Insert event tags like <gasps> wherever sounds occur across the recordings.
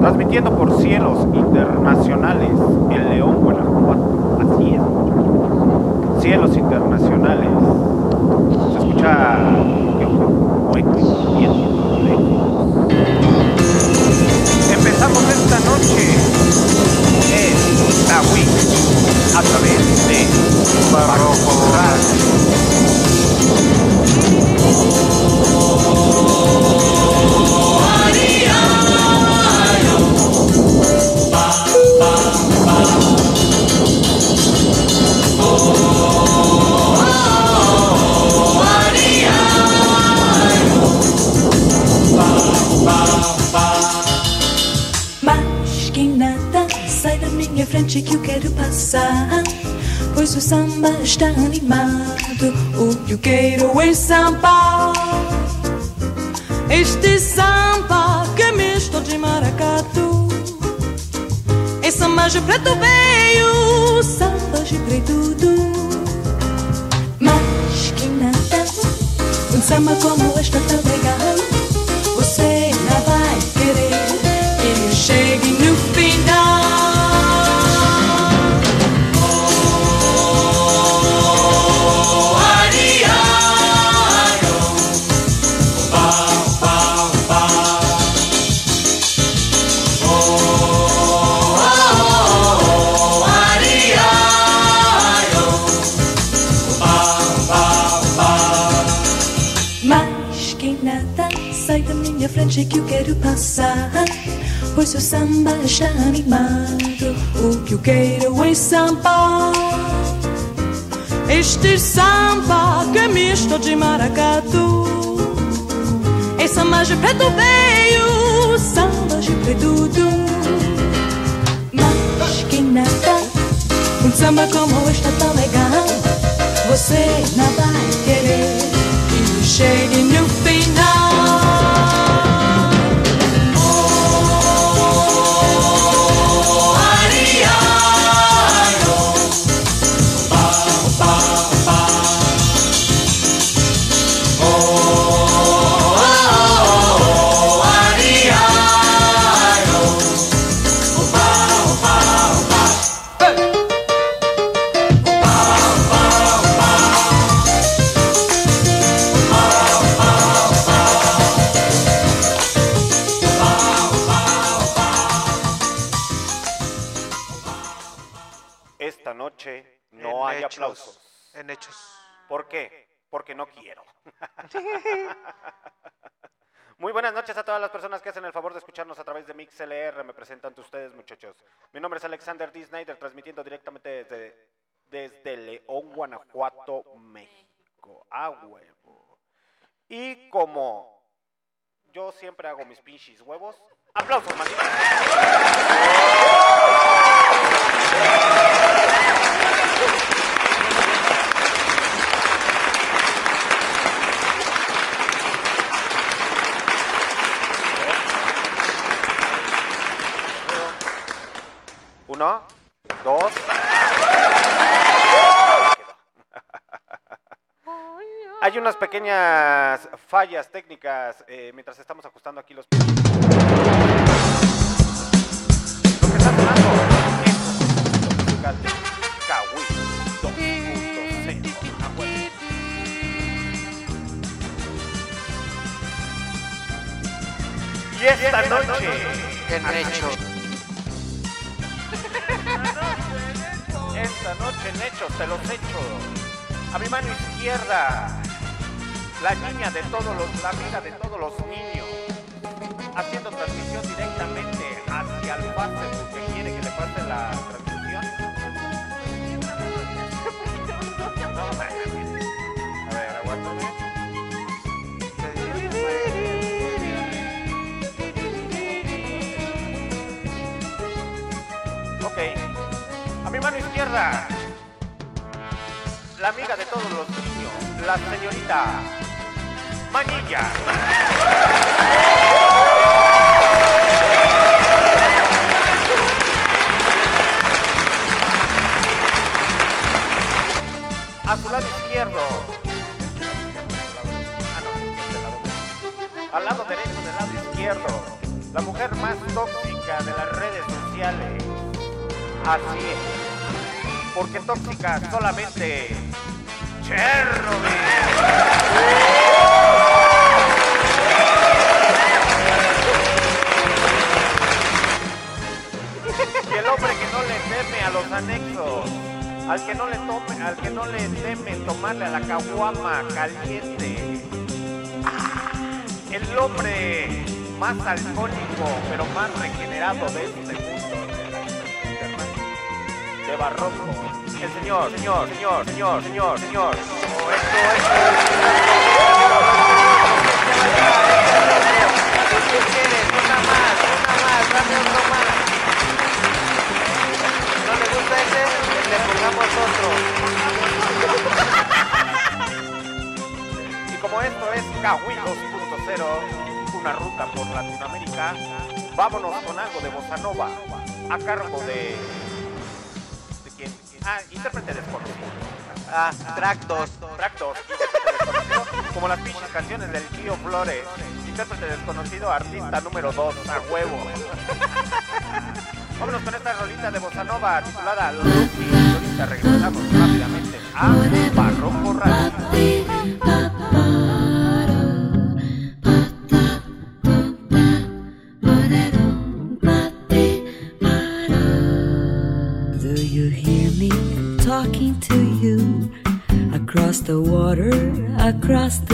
Transmitiendo por- cielos internacionales en León, Guanajuato. Así es. Cielos internacionales. Se escucha. Empezamos esta noche en Tawi a través de Barroco Radio. Mas que nada sai da minha frente que eu quero passar. Pois o samba está animado. O que eu quero é samba. Este samba que é misto de maracatu. É samba de preto veio, samba de preto Mas que nada, um samba como este tão legal. Você Pois o samba está animado. O que eu quero é samba. Este samba que é misto de maracatu. É samba de preto veio, samba de preto Mas que nada, um samba como este é tão legal. Você não vai querer que chegue no Huevo. Y como yo siempre hago mis pinches huevos, aplausos. Uno, dos. Hay unas pequeñas fallas técnicas eh, mientras estamos ajustando aquí los. Lo que está sonando es un musical de Kawi 2.0. Bueno. Y esta noche En hechos. Esta noche en Hechos te los echo. A mi mano izquierda, la niña de todos los, la amiga de todos los niños, haciendo transmisión directamente hacia el Facebook que quiere que le pase la transmisión. No, a ver, aguántame. Ok, a mi mano izquierda, la amiga de todos los niños, la señorita Manilla. A su lado izquierdo. Ah, este. Al lado derecho del lado izquierdo. La mujer más tóxica de las redes sociales. Así es. Porque tóxica solamente Chernobyl. A los anexos, al que no le tome, al que no le teme tomarle a la caguama caliente. El hombre más alcohólico, pero más regenerado de este mundo de barroco. El señor, señor, señor, señor, señor, señor. Oh, esto, esto. Ese? Le pongamos otro. Y como esto es Kawi 2.0, una ruta por Latinoamérica, vámonos con algo de Bossa Nova, a cargo de... ¿De quién? Ah, intérprete desconocido. Ah, tractos. Tractor, intérprete desconocido, como las pinches canciones del tío Flores. Intérprete desconocido, artista número 2, a huevo. Vámonos con esta rolita de Bossa Nova titulada Lucy. Ahorita regresamos rápidamente a Barroco Radio. Do you hear me talking to you across the water, across the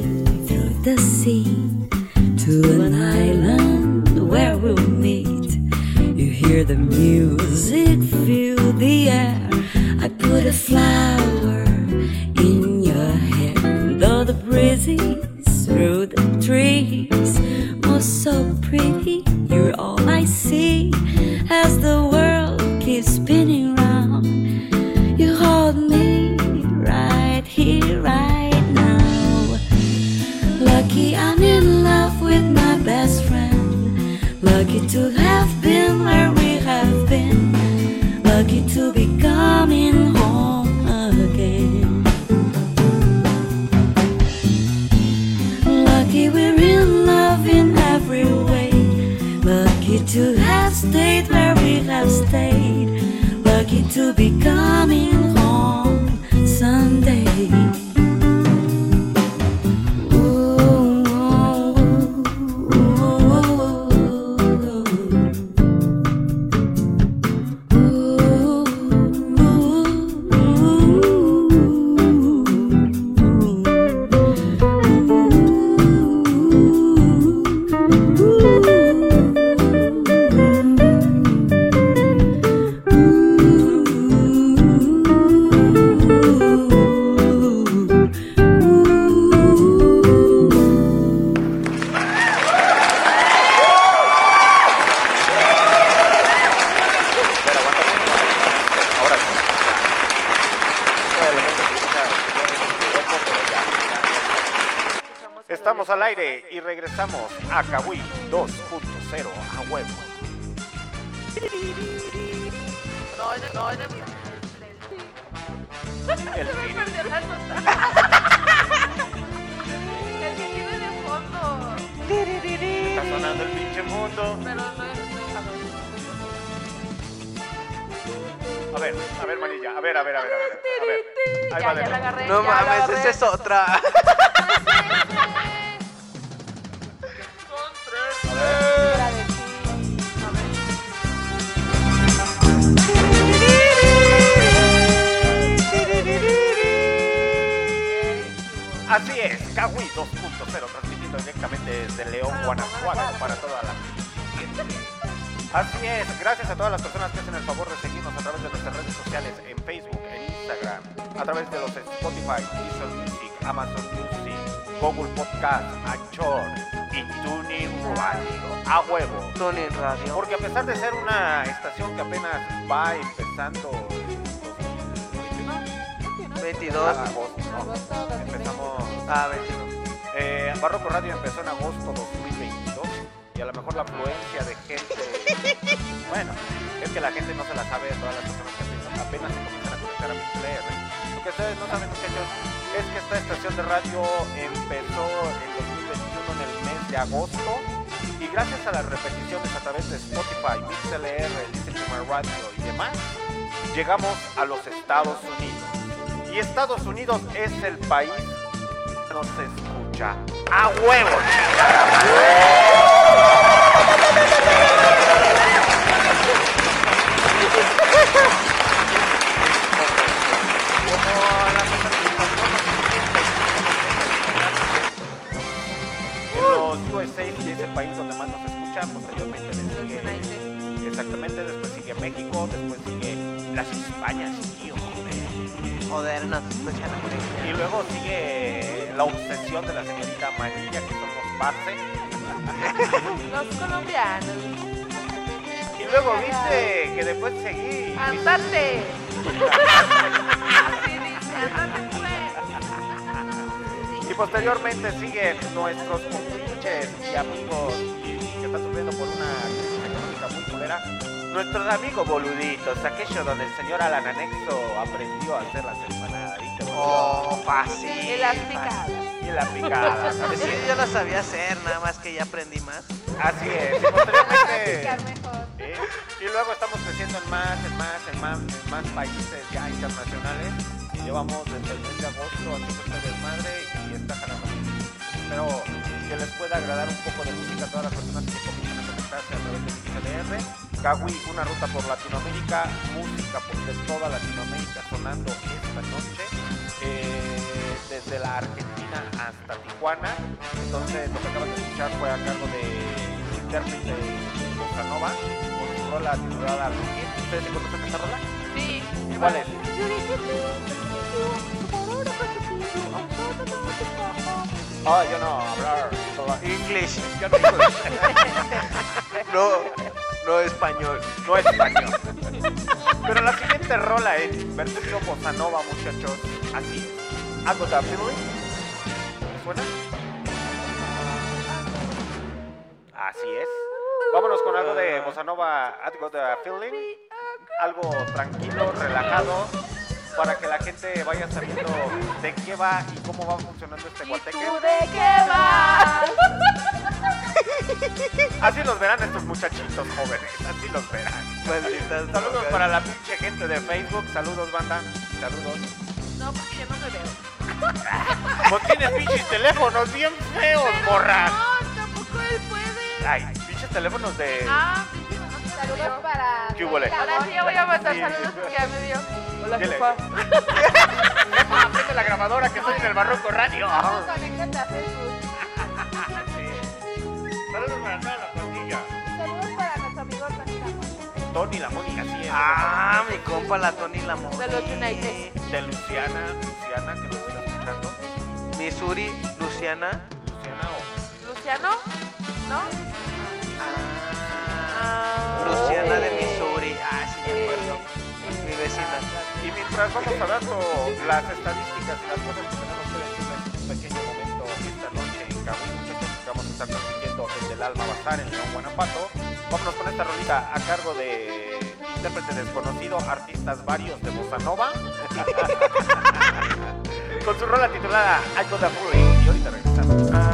the music, feel the air. I put a flower No ya mames, esa es otra. <laughs> Así es, Kawi 2.0, transmitiendo directamente desde León, Guanajuato, para toda la. Así es, gracias a todas las personas que hacen el favor de seguirnos a través de nuestras redes sociales, en Facebook, a través de los Spotify, Deezer Music, Amazon Music, Google Podcast, Anchor y TuneIn Radio. A huevo. Tony en radio. Porque a pesar de ser una estación que apenas va empezando en 22. agosto, ¿no? Agosto 2020. empezamos Ah, 22. eh, Barroco Radio empezó en agosto 2022 y a lo mejor la afluencia de gente, <laughs> bueno, es que la gente no se la sabe, todas las personas que apenas, apenas se comienzan a conectar a MixLR. Lo que ustedes no saben, muchachos, es que esta estación de radio empezó en 2021 en el mes de agosto y gracias a las repeticiones a través de Spotify, MixLR, Listen Radio y demás, llegamos a los Estados Unidos. Y Estados Unidos es el país que nos escucha. ¡A huevo! chingada! <laughs> Como USA es el país donde más nos escuchan, posteriormente le sigue Exactamente, después sigue México, después sigue las Españas, tío, joder. Nos escuchan Y luego sigue la obsesión de la señorita Manilla, que son los parce. <laughs> Los colombianos. Y luego viste que después seguí. ¡Andate! <laughs> Así dice, andate pues. Y posteriormente siguen nuestros compinches y amigos y, que están sufriendo por una crisis económica muy culera. Nuestros amigos boluditos, aquello donde el señor Alan Anexo aprendió a hacer las empanadas, ¿viste? Oh, fácil. Y las picadas. Y la picada. ¿sabes? <laughs> Sí, yo lo sabía hacer, nada más que ya aprendí más. Así es. Y. Y luego estamos creciendo en más, en más, en más, en más países ya internacionales. Llevamos desde el mes de agosto haciendo este desmadre y está jalando. Espero que les pueda agradar un poco de música a todas las personas que comienzan a conectarse a través de XLR. Kawi, una ruta por Latinoamérica, música por de toda Latinoamérica sonando esta noche. eh, desde la Argentina hasta Tijuana. Entonces, lo que acaban de escuchar fue a cargo de intérprete Bossa Nova con su rola titulada Rookie. ¿Ustedes se conocen esa rola? Sí. ¿Cuál es? Oh, yo no hablar English. Yo no. <laughs> No, no español. no es español. Pero la siguiente rola es versión bossa nova, muchachos. Así. ¿Algo de feeling? ¿Me suena? Así es. Vámonos con algo de bossa nova, algo de feeling. Algo tranquilo, relajado. Para que la gente vaya sabiendo de qué va y cómo va funcionando este ¿Y guateque. tú de qué vas? Así los verán estos muchachitos jóvenes. Así los verán. Malditas Saludos para la pinche gente de Facebook. Saludos, banda. Saludos. No, porque yo no me veo. Pues tienes pinches teléfonos bien feos, morra. No, tampoco él puede. Ay, pinches teléfonos de. Ah, Saludos para. ¿Qué huele? Ahora sí ya voy a mandar Sí. saludos porque ya me vio. Hola, Dile. jefa. Jefa, <laughs> prende la grabadora que estoy en el Barroco Radio. Conéctate a Facebook. Sí. Saludos para toda la pandilla. Saludos para nuestro amigo Tony Ramón. Tony la Moni, así es. Ah, mi compa la Tony la De los United. De Luciana, Luciana, que nos está escuchando. Missouri, Luciana. Luciana o. ¿Luciano? ¿No? Ah. Luciana de Missouri. Ah, sí, me acuerdo. Mi vecina. Y mientras vamos hablando las estadísticas y las cosas que tenemos que decirles en un pequeño momento esta noche en Kawi el Alma Bazar en León, Guanajuato. Vámonos con esta rolita a cargo de intérprete desconocido, artistas varios de Bossa Nova. <laughs> con su rola titulada I Got a Feeling. Y ahorita regresamos.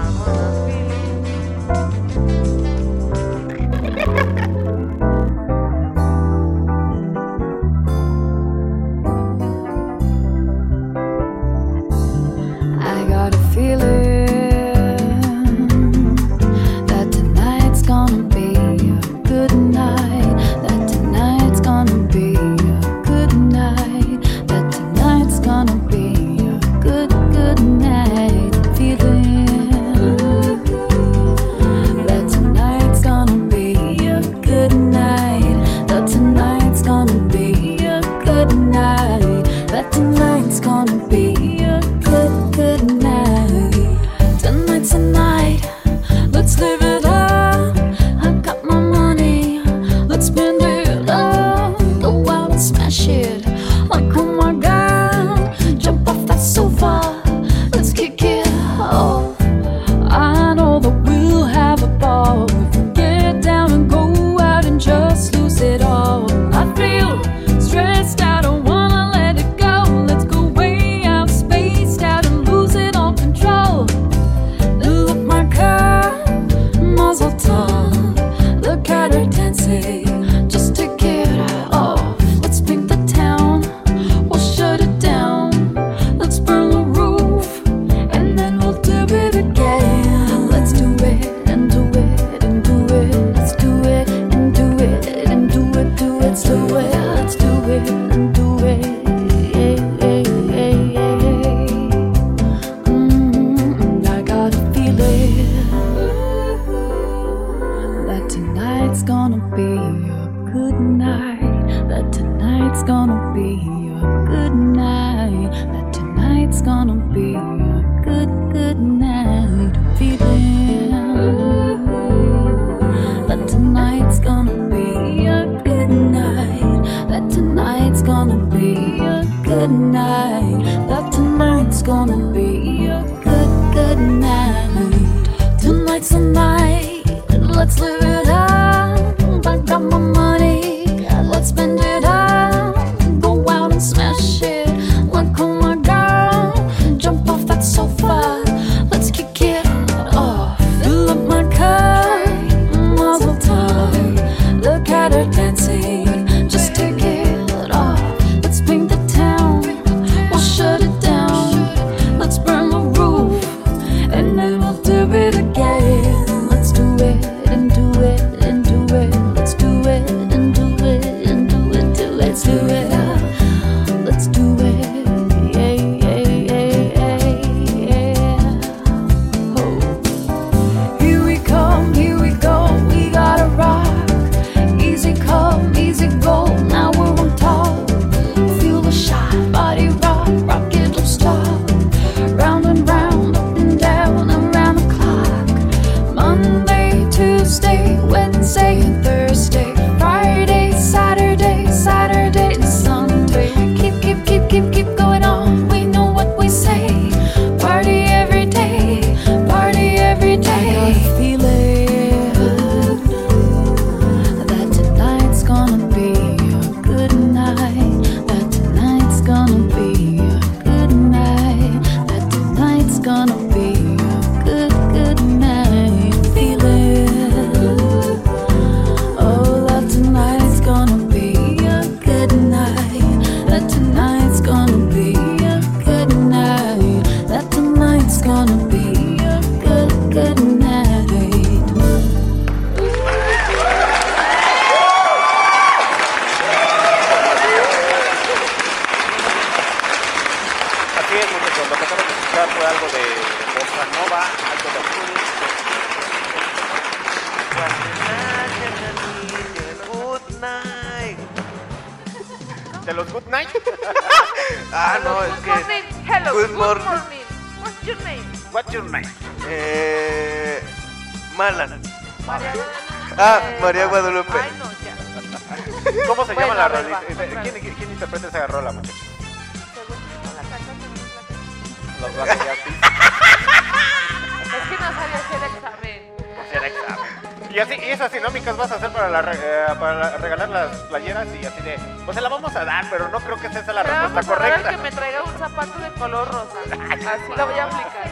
Para la- regalar las playeras y así de, pues se la vamos a dar, pero no creo que esa sea la Pero vamos respuesta a ver correcta. que me traiga un zapato de color rosa. <laughs> Así lo voy a aplicar.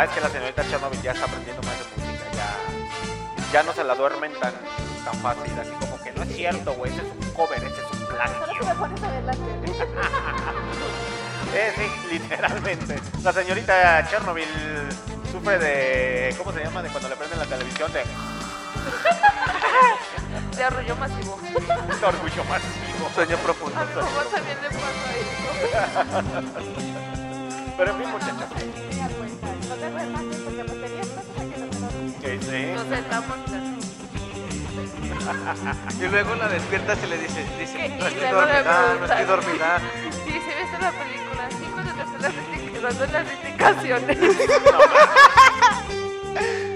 Ah, es que la señorita Chernobyl ya está aprendiendo más de música. Ya, ya no se la duermen tan, tan fácil. Así como que no es cierto, güey. Ese es un cover, ese es un Solo plagio. <laughs> Eh, sí, literalmente. La señorita Chernobyl sufre de. ¿Cómo se llama? De cuando le prenden la televisión de, <laughs> De arrullo masivo. <laughs> de orgullo masivo. Sueño profundo. A mi mamá también le pasa eso. Pero en fin, muchachos. Nos sentamos Y luego la despiertas y le dices, dice, no estoy dormida, no estoy dormida. Sí, sí, viste la película. Sí, cuando te están dando las indicaciones. <laughs>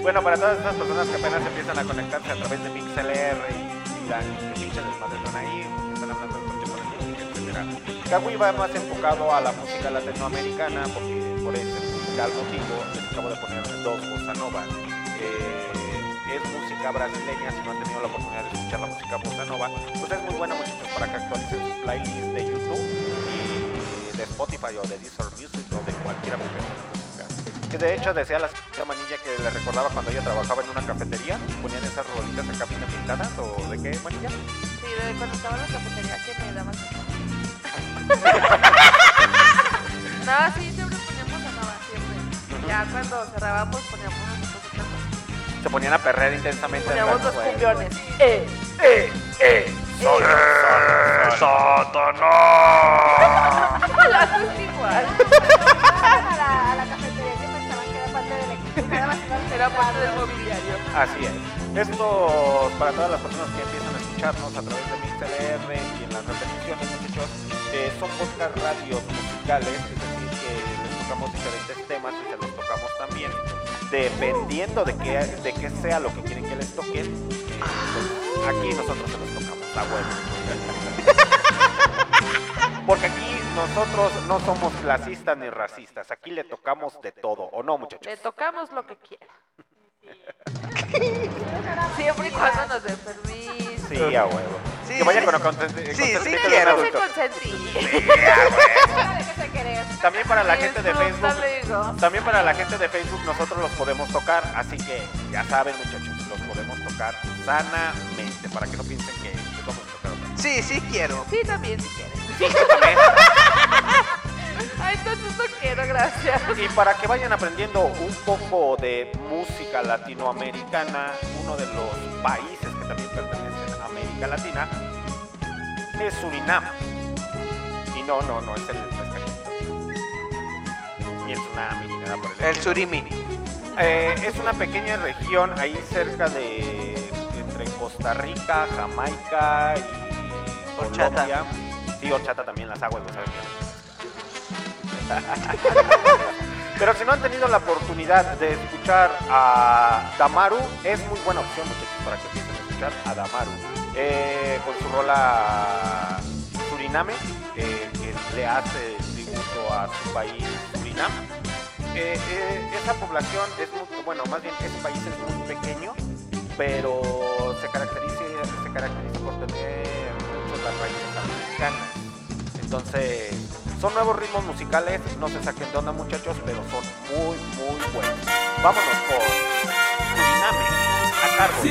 Bueno, para todas esas personas que apenas empiezan a conectarse a través de MixLR y dirán que pinches desmadres son ahí, están hablando de coche por el etcétera. Kawi va más enfocado a la música latinoamericana porque por ese tal motivo les acabo de poner dos bossa novas. Eh, es música brasileña, si no han tenido la oportunidad de escuchar la música bossa nova, pues es muy buena muchachos para que actualicen su playlist de YouTube y de Spotify o de Deezer Music o de cualquier aplicación de música. Que de hecho decía la señora Manilla que le recordaba cuando ella trabajaba en una cafetería, ponían esas rolitas acá bien pintadas o de qué Manilla. Sí, de cuando estaba en la cafetería que me daban. <laughs> <laughs> Nada, sí, siempre poníamos a Nava, siempre. Ya cuando cerrábamos poníamos. Se ponían a perrear intensamente. en Poníamos los cumbiones. Eh, ¡Eh! ¡Eh! ¡Sol! <laughs> la haces igual. a la, a la cafetería que pensaban que era parte del equipo. Nada más iban a Era parte sentar. del mobiliario. Así es. Esto para todas las personas que empiezan a escucharnos a través de MixLR y en las repeticiones, muchachos, eh, son podcast radios musicales, es decir, que les tocamos diferentes temas y se los tocamos también, dependiendo de qué, de qué sea lo que quieren que les toquen. aquí nosotros se los tocamos, a huevo. <laughs> Porque aquí nosotros no somos clasistas ni racistas, aquí le tocamos de todo, ¿o no, muchachos? Le tocamos lo que quiera. <laughs> Siempre y cuando nos den permiso. Sí, a huevo. Sí, que vaya sí. con consent- Sí, sí un quiero. También para la gente de Facebook, también para la gente de Facebook nosotros los podemos tocar, así que ya saben muchachos, los podemos tocar sanamente para que no piensen que les vamos a tocar. Sí, sí quiero. Sí, también si. Sí, también. Ay, entonces no quiero, gracias. Y para que vayan aprendiendo un poco de música latinoamericana, uno de los países que también pertenecen a América Latina es Surinam. Y no, no, no es el pescadito. Ni el tsunami, ni nada por el El surimi. Eh, es una pequeña región ahí cerca de entre Costa Rica, Jamaica y. Colombia. Sí, horchata también las aguas, bien. <laughs> Pero si no han tenido la oportunidad de escuchar a Damaru, es muy buena opción, muchachos, para que empiecen a escuchar a Damaru. Eh, con su rola Suriname, eh, que le hace tributo a su país, Surinam. Eh, eh, esa población es muy, bueno, más bien ese país es muy pequeño, pero se caracteriza, se caracteriza por tener mucho las raíces americanas. Entonces, son nuevos ritmos musicales, no se saquen de onda muchachos, pero son muy, muy buenos. Vámonos con Suriname, a cargo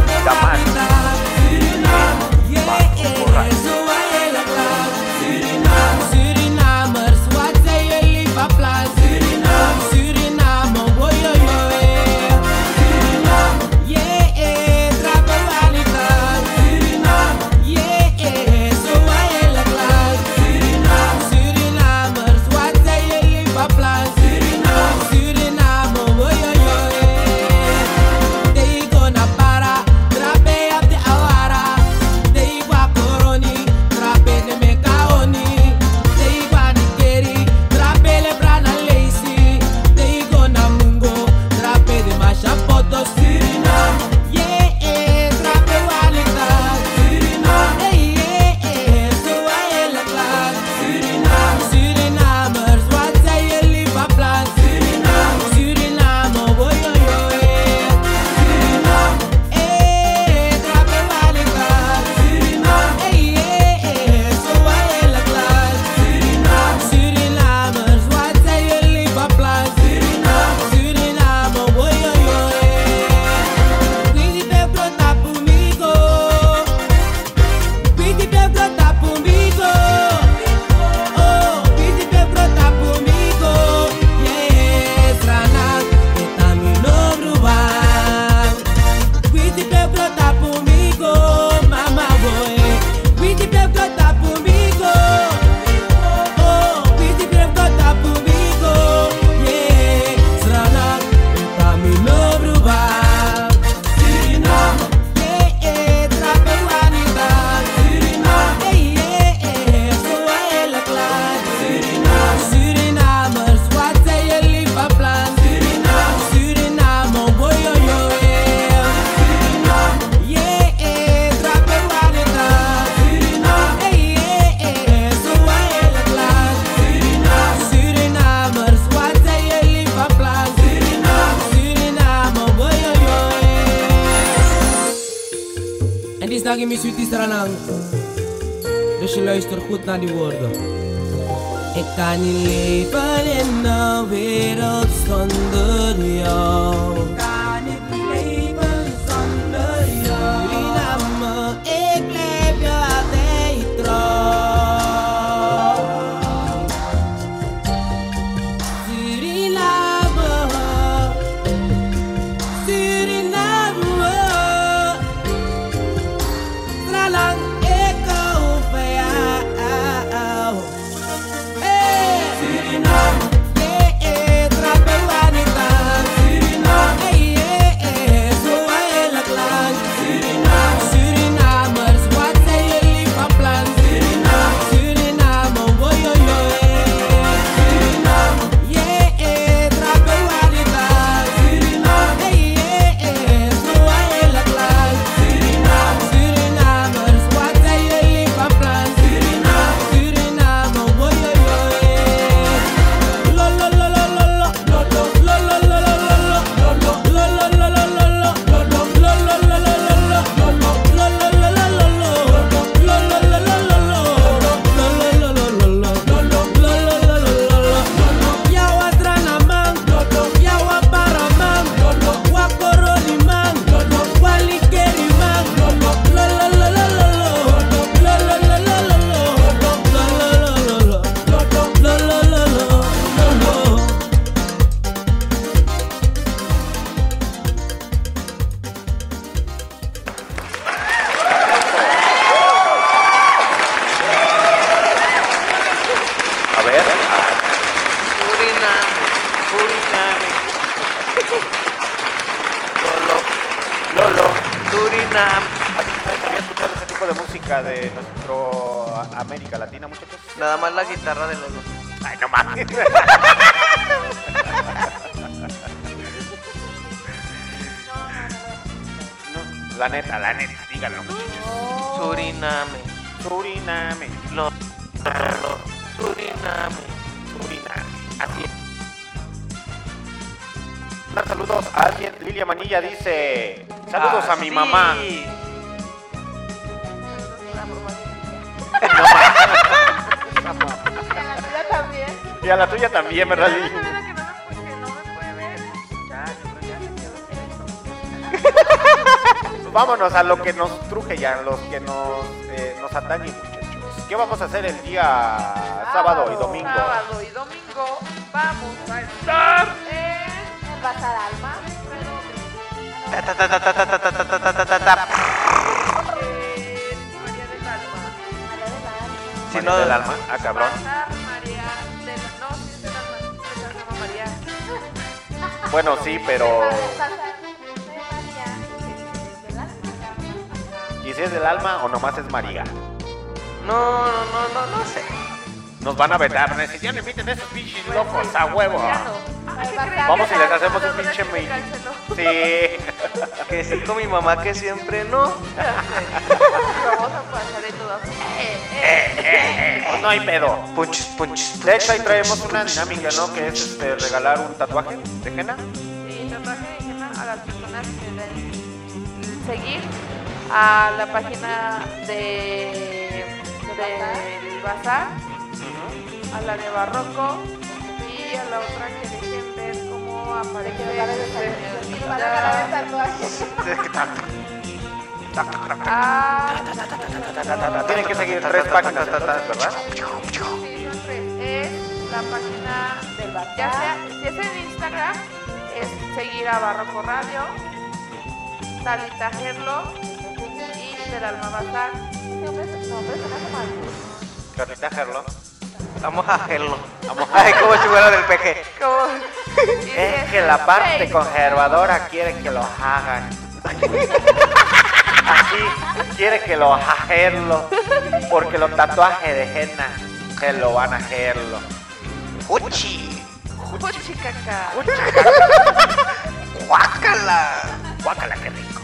de Damar. Marcos Corral. Mamá. Y a la tuya también. Y a la tuya también, ¿verdad, Lili? Ya, ya. Vámonos a lo que nos truje ya, los que nos, eh, nos atañe, muchachos. ¿Qué vamos a hacer el día sábado y domingo? Sábado y domingo vamos a estar en El Bazar Alma. No, del alma. Ah, cabrón. Bazar María del No, sí es del Alma. Esa se llama María. Bueno, sí, pero. ¿Y si es del alma o nomás es María? no, no, no, no, no sé. Nos van a vetar. Ya no inviten a esos pinches locos a huevo. Vamos y les hacemos un pinche mail. Sí. Que sí con mi mamá que siempre no. <laughs> Vamos a pasar en todas. <laughs> Eh. Pues no hay pedo. Punches, punches. De hecho, ahí traemos una dinámica, ¿no? Que es este, regalar un tatuaje de henna. Sí, tatuaje de henna a las personas que den seguir a la página de del bazar, a la de barroco y a la otra que dejen ver cómo aparece Que regalar <laughs> Ah, Tienen que seguir tres páginas, ¿verdad? sí, son tres. Es la página Del. Ya sea, si es en Instagram, es seguir a Barroco Radio, Talita Gerlo y del Alma Bazar. Carlita Gerlo. Vamos a hacerlo. Ay, como si fuera del peje. Es que la parte conservadora quiere que lo hagan. <laughs> Aquí quiere que lo hacerlo. Porque los tatuajes de henna que lo van a hacerlo. Uchi. Puchicaca. <laughs> Guácala. Guácala, qué rico.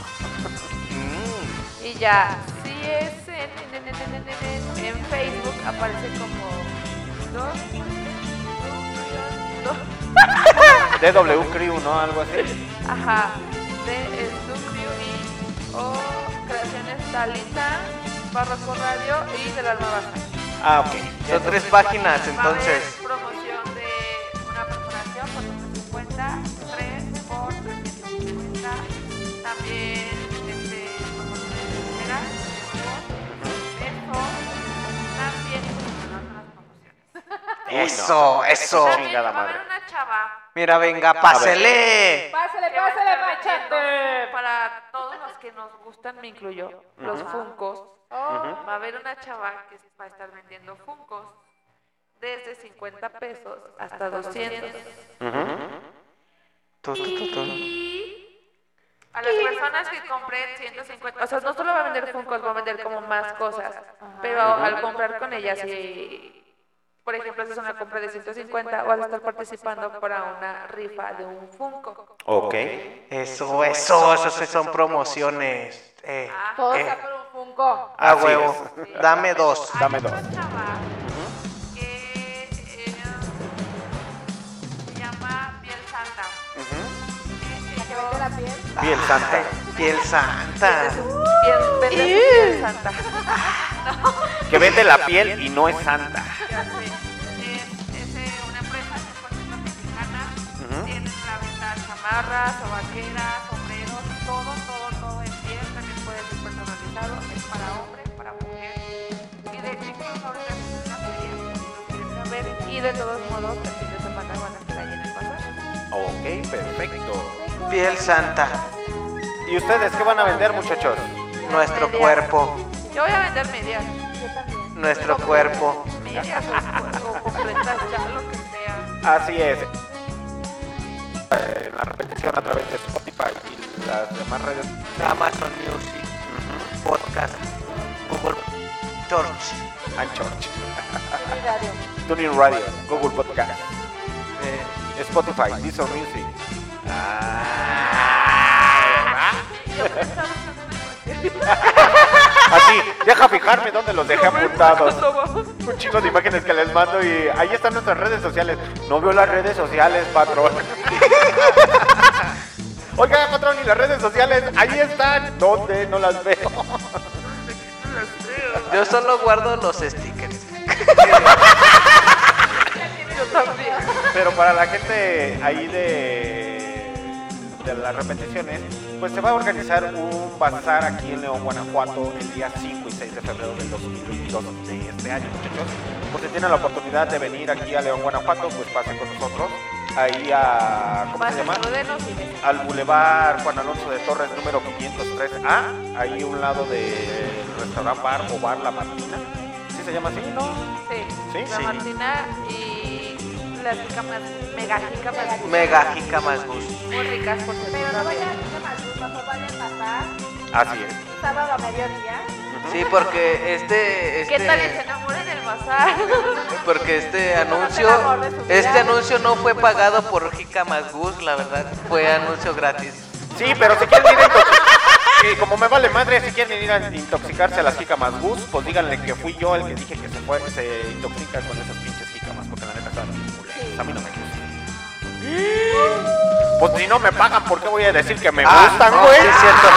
Mm. Y ya, si es en, en, en, en, en, en- en Facebook, aparece como dos. dos- DW <laughs> Crew, ¿no? Algo así. Ajá, de Studio y o Creaciones Talita, Barroco Radio y del Alma Basta. Ah, ok. Son tres páginas, Va a haber entonces. promoción de una perforación por 350, 3 por 350. También este, promoción de tercera, eso. También otras promociones. Eso, eso. También va a haber una chava Mira, venga, pásele. Pásale, estar machete. Para todos los que nos gustan, me incluyo, los Funcos. Oh, Va a haber una chava que va a estar vendiendo Funcos desde 50 pesos hasta 200. Tu, tu, tu, tu. Y a las personas que compren 150, o sea, no solo va a vender Funkos, va a vender como más cosas, pero al comprar con ella, si, por ejemplo, si es una compra de 150, vas a estar participando para una rifa de un Funko. Ok. Eso, eso, eso son promociones. Eh, todo eh, está por un funko. a Así huevo. Dame dos. Dame dos. La piel. Piel santa. Ay, piel santa. Piel, vende su piel santa. Que vende la piel y no es santa. Ya sé. Es, es eh, una empresa 100% mexicana. Tienen a la venta chamarras, sobaqueras, sombreros, todo, todo, todo en piel. También puede ser personalizado. Es para hombre, para mujer. Y de hecho, incluso ahorita es una feria. si lo quieren saber. Y de todos modos, el Ok, perfecto. Piel santa. ¿Y ustedes qué van a vender, muchachos? Nuestro cuerpo. Yo voy a vender medias. Yo también. Nuestro cuerpo. Medias o, o completas, ya lo que sea. Así es. Eh, La repetición a través de Spotify y las demás redes. Amazon Music. Podcast. Google Church. Anchorch, Mi radio. Tuning Radio, Google Podcast, Spotify, Deezer Music. Que <laughs> Así, deja fijarme dónde los dejé apuntados. Un chico de imágenes que les mando y ahí están nuestras redes sociales. No veo las redes sociales, patrón. <laughs> Oiga, patrón, y las redes sociales, ahí están. ¿Dónde? No las veo. yo solo guardo los stickers. <laughs> Yo también. Pero para la gente ahí de, de las repeticiones, pues se va a organizar un bazar aquí en León, Guanajuato, el día 5 y 6 de febrero del 2022 de este año, muchachos. Pues si tienen la oportunidad de venir aquí a León, Guanajuato, pues pasen con nosotros. Ahí a, ¿cómo se llama? Al Boulevard Juan Alonso de Torres, número 503A, ahí a un lado del restaurante bar o bar La Martina. ¿Sí se llama así? No. Sí, Sí, la sí. Martina y las jicamas, mega jicamas. Mega jicamas gusto. Muy ricas, por cierto. Pero no vayan a más luz, mejor vayan a pasar. Así es. Sábado a mediodía. Sí, porque este, ¿Qué tal y se este, enamoran en el bazar? <laughs> porque este anuncio, este anuncio no fue pagado por Jicamas Gus, la verdad, fue anuncio gratis. Sí, pero si quieren ir a intoxicarse, <laughs> como me vale madre, si quieren ir a intoxicarse a las jícamas Gus, pues díganle que fui yo el que dije que se fue, se intoxica con esas pinches A mí no me gustan. <gasps> Pues si no me pagan, ¿por qué voy a decir que me gustan, no, güey? sí es cierto.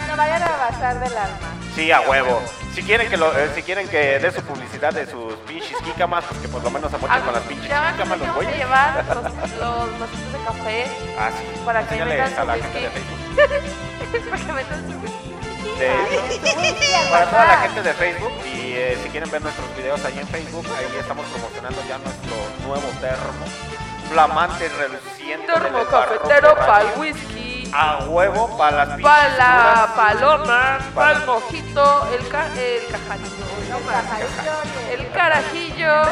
Pero vayan a bazar del alma. Sí, a huevo. Si quieren que lo, eh, si quieren que dé su publicidad de sus pinches jícamas, pues que por lo menos se mochen con las pinches Ya jícamas los vamos a güeyes. llevar los, los vasitos de café Ah, sí. Para que Enséñale vendan a la su gente de. Facebook. <laughs> para que metan su De- para toda la gente de Facebook y eh, si quieren ver nuestros videos ahí en Facebook, ahí estamos promocionando ya nuestro nuevo termo, flamante, reluciente. Termo cafetero para el whisky, A huevo para las para la paloma, para el mojito, el, ca el cajarillo, el carajillo.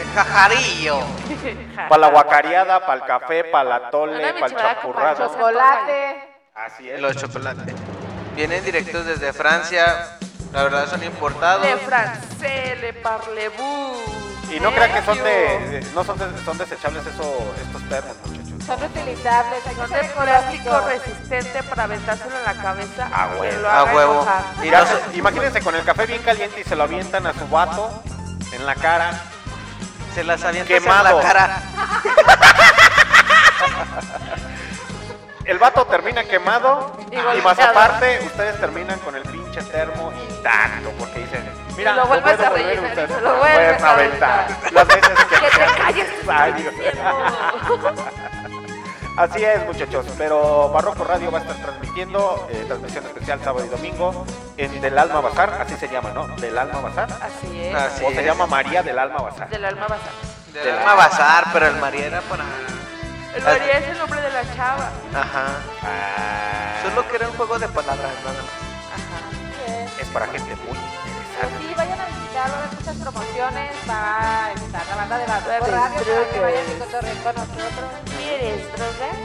El jajarillo. <laughs> Para la guacareada, para el café, para la tole, para el champurrado. Chocolate. Así es. Los chocolates. Vienen directos desde Francia, la verdad son importados. Le francés, le parlez-vous. Y no crean que son de, no son, de- son desechables eso, estos termos, muchachos. Son reutilizables. Hay que Son ser de plástico ecológicos. resistente para aventárselo en la cabeza. A que huevo. lo A huevo. enojar. Y Ya no se- se, imagínense con el café bien caliente y se lo avientan a su vato en la cara. se las avientas en Quemado. la cara. <laughs> el vato termina quemado Y más aparte ustedes terminan con el pinche termo intacto porque dicen, mira, lo vuelves puedo a volver rellenar y usted". se lo vuelves a aventar las veces que, <laughs> Que te calles. <laughs> Así es, muchachos. Pero Barroco Radio va a estar transmitiendo eh, transmisión especial sábado y domingo en Del Alma Bazar, así se llama, ¿no? Del Alma Bazar. Así es. Así o se llama María del Alma Bazar. Del alma bazar. Del alma bazar, pero el María era para. El María es el nombre de la chava. Ajá. Ah, Solo que era un juego de palabras, nada más. Ajá. es para gente muy Pues interesante. sí, vayan a visitar, va a haber muchas promociones, va a estar la banda de la Radio para que vayan y cotorreen con nosotros. ¿Quieres drogas?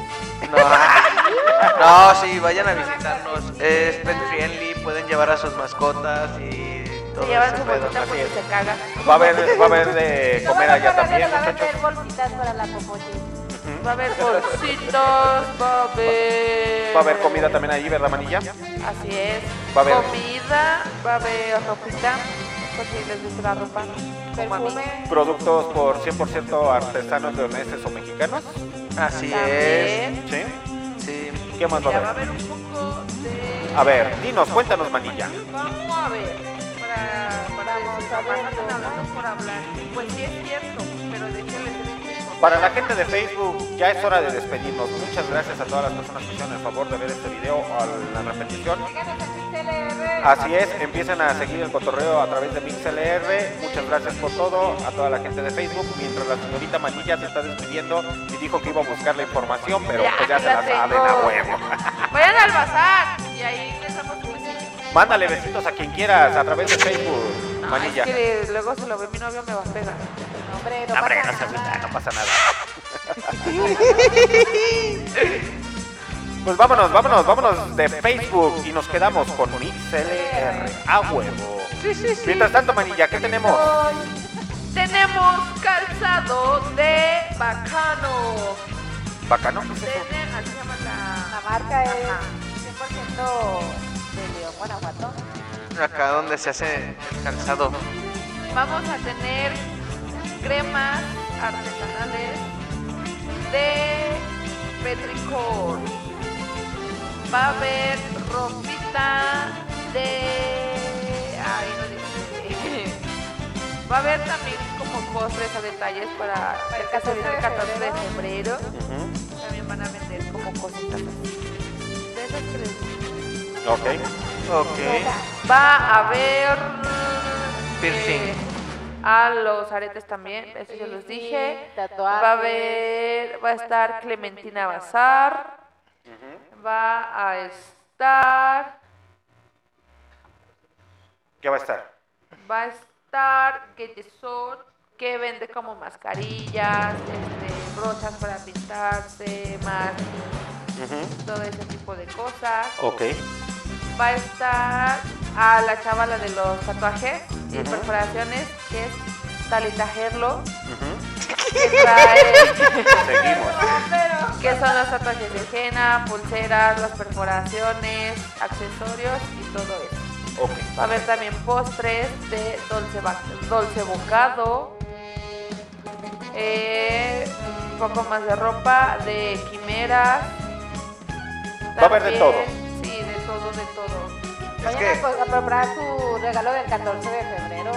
No, <laughs> no, sí, vayan a visitarnos. Es pet friendly, pueden llevar a sus mascotas y todo Se llevan su pedo. bolsita porque es. se caga. Va a haber, va a haber de comer allá también, muchachos. bolsitas para la popote. Va a haber bolsitos, va a haber... Va a haber comida también ahí, ¿verdad, Manilla? Así es. Va a haber- Comida, va a haber ropita, por si les gusta la ropa. Como a mí. Perfume. Productos por 100% artesanos leoneses o mexicanos. Así es. ¿Sí? Sí. ¿Qué más va Ya a va a haber? haber un poco de... A ver, dinos, cuéntanos, Manilla. Vamos a ver. Para, hablar. Pues sí es cierto, Para la gente de Facebook, ya es hora de despedirnos. Muchas gracias a todas las personas que hicieron el favor de ver este video a la repetición. Así es, empiecen a seguir el cotorreo a través de MixLR. Muchas gracias por todo a toda la gente de Facebook. Mientras la señorita Manilla se está despidiendo y dijo que iba a buscar la información, pero Ya, pues ya aquí se la saben a huevo. Vayan al bazar y ahí les damos un besito. Mándale besitos a quien quieras a través de Facebook, No, Manilla. es que luego se lo ve mi novio me va a pegar. No, hombre, no No, hombre, pasa no se nada. no pasa nada. Pues vámonos, vámonos, vámonos de Facebook y nos quedamos con MixLR a huevo. Sí, sí, sí. Mientras tanto, Manilla, ¿qué tenemos? Tenemos calzado de bacano. Bacano. ¿qué es eso? Así llama la... La marca es Ajá. 100% de León, Guanajuato. Acá donde se hace el calzado. Vamos a tener cremas artesanales de Petricor. Va a haber ropita de... Ay, no dice. <laughs> Va a haber también como postres o detalles para viene el 14 de febrero. Ujú. También van a vender como cositas así. De esas digo. Ok. Ok. Va a haber Piercing. eh, a los aretes también, eso ya los dije. Tatuajes. Va a haber, va a estar Clementina Bazar. Va a estar, ¿Qué va a estar? va a estar Getesot, que vende como mascarillas, este, brochas para pintarse, más todo ese tipo de cosas. Ok. va a estar a la chavala de los tatuajes y perforaciones, que es Talita que trae, <laughs> Seguimos. que son los tatuajes de henna, pulseras, las perforaciones, accesorios y todo eso. Ok. Va a haber también postres de Dolce Bocado, eh, un poco más de ropa, de quimeras. Va a haber de todo. Sí, de todo, de todo. Es Vayan que, a, co- a comprar su regalo del 14 de febrero.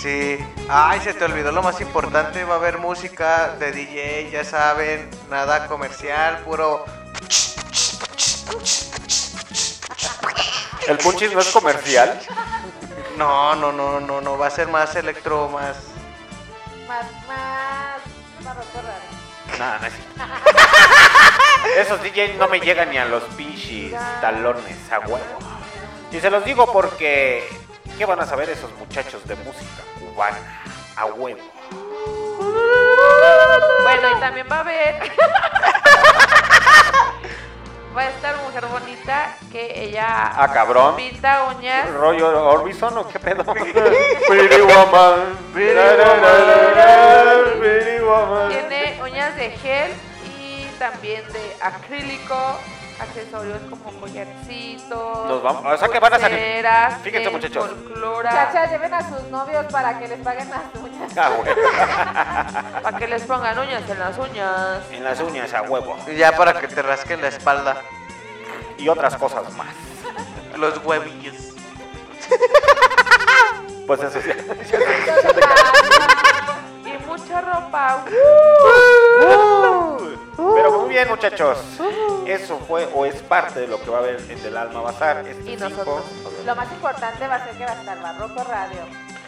sí. Ay, se te olvidó lo más importante. Va a haber música de DJ, ya saben. Nada comercial, puro. ¿El punchis no es comercial? No, no, no, no, no. Va a ser más electro, más. Más, más. Nada, no es Esos DJs no me llegan ni a los pinches talones, a huevo. Y se los digo porque... ¿Qué van a saber esos muchachos de música cubana? A huevo. Bueno, y también va a haber. <laughs> va a estar mujer bonita que ella. Ah, cabrón. Pinta uñas. ¿Rollo Orbison o qué pedo? <laughs> Pretty woman. Pretty Pretty woman. Tiene uñas de gel y también de acrílico. Accesorios como collarcitos. Nos vamos- o sea que van a salir- pulseras, Fíjense, que muchachos. folclora, Muchachas, lleven a sus novios para que les paguen las uñas. Ah, güey. <laughs> para que les pongan uñas en las uñas. En las uñas a huevo. Y ya para que te rasquen la espalda. Y otras cosas más. Los huevillos. Pues eso sí. Mucha ropa. Pero muy bien, muchachos. Eso fue o es parte de lo que va a haber en Del Alma Bazar. Este Y cinco, nosotros. Lo más importante va a ser que va a estar Barroco Radio.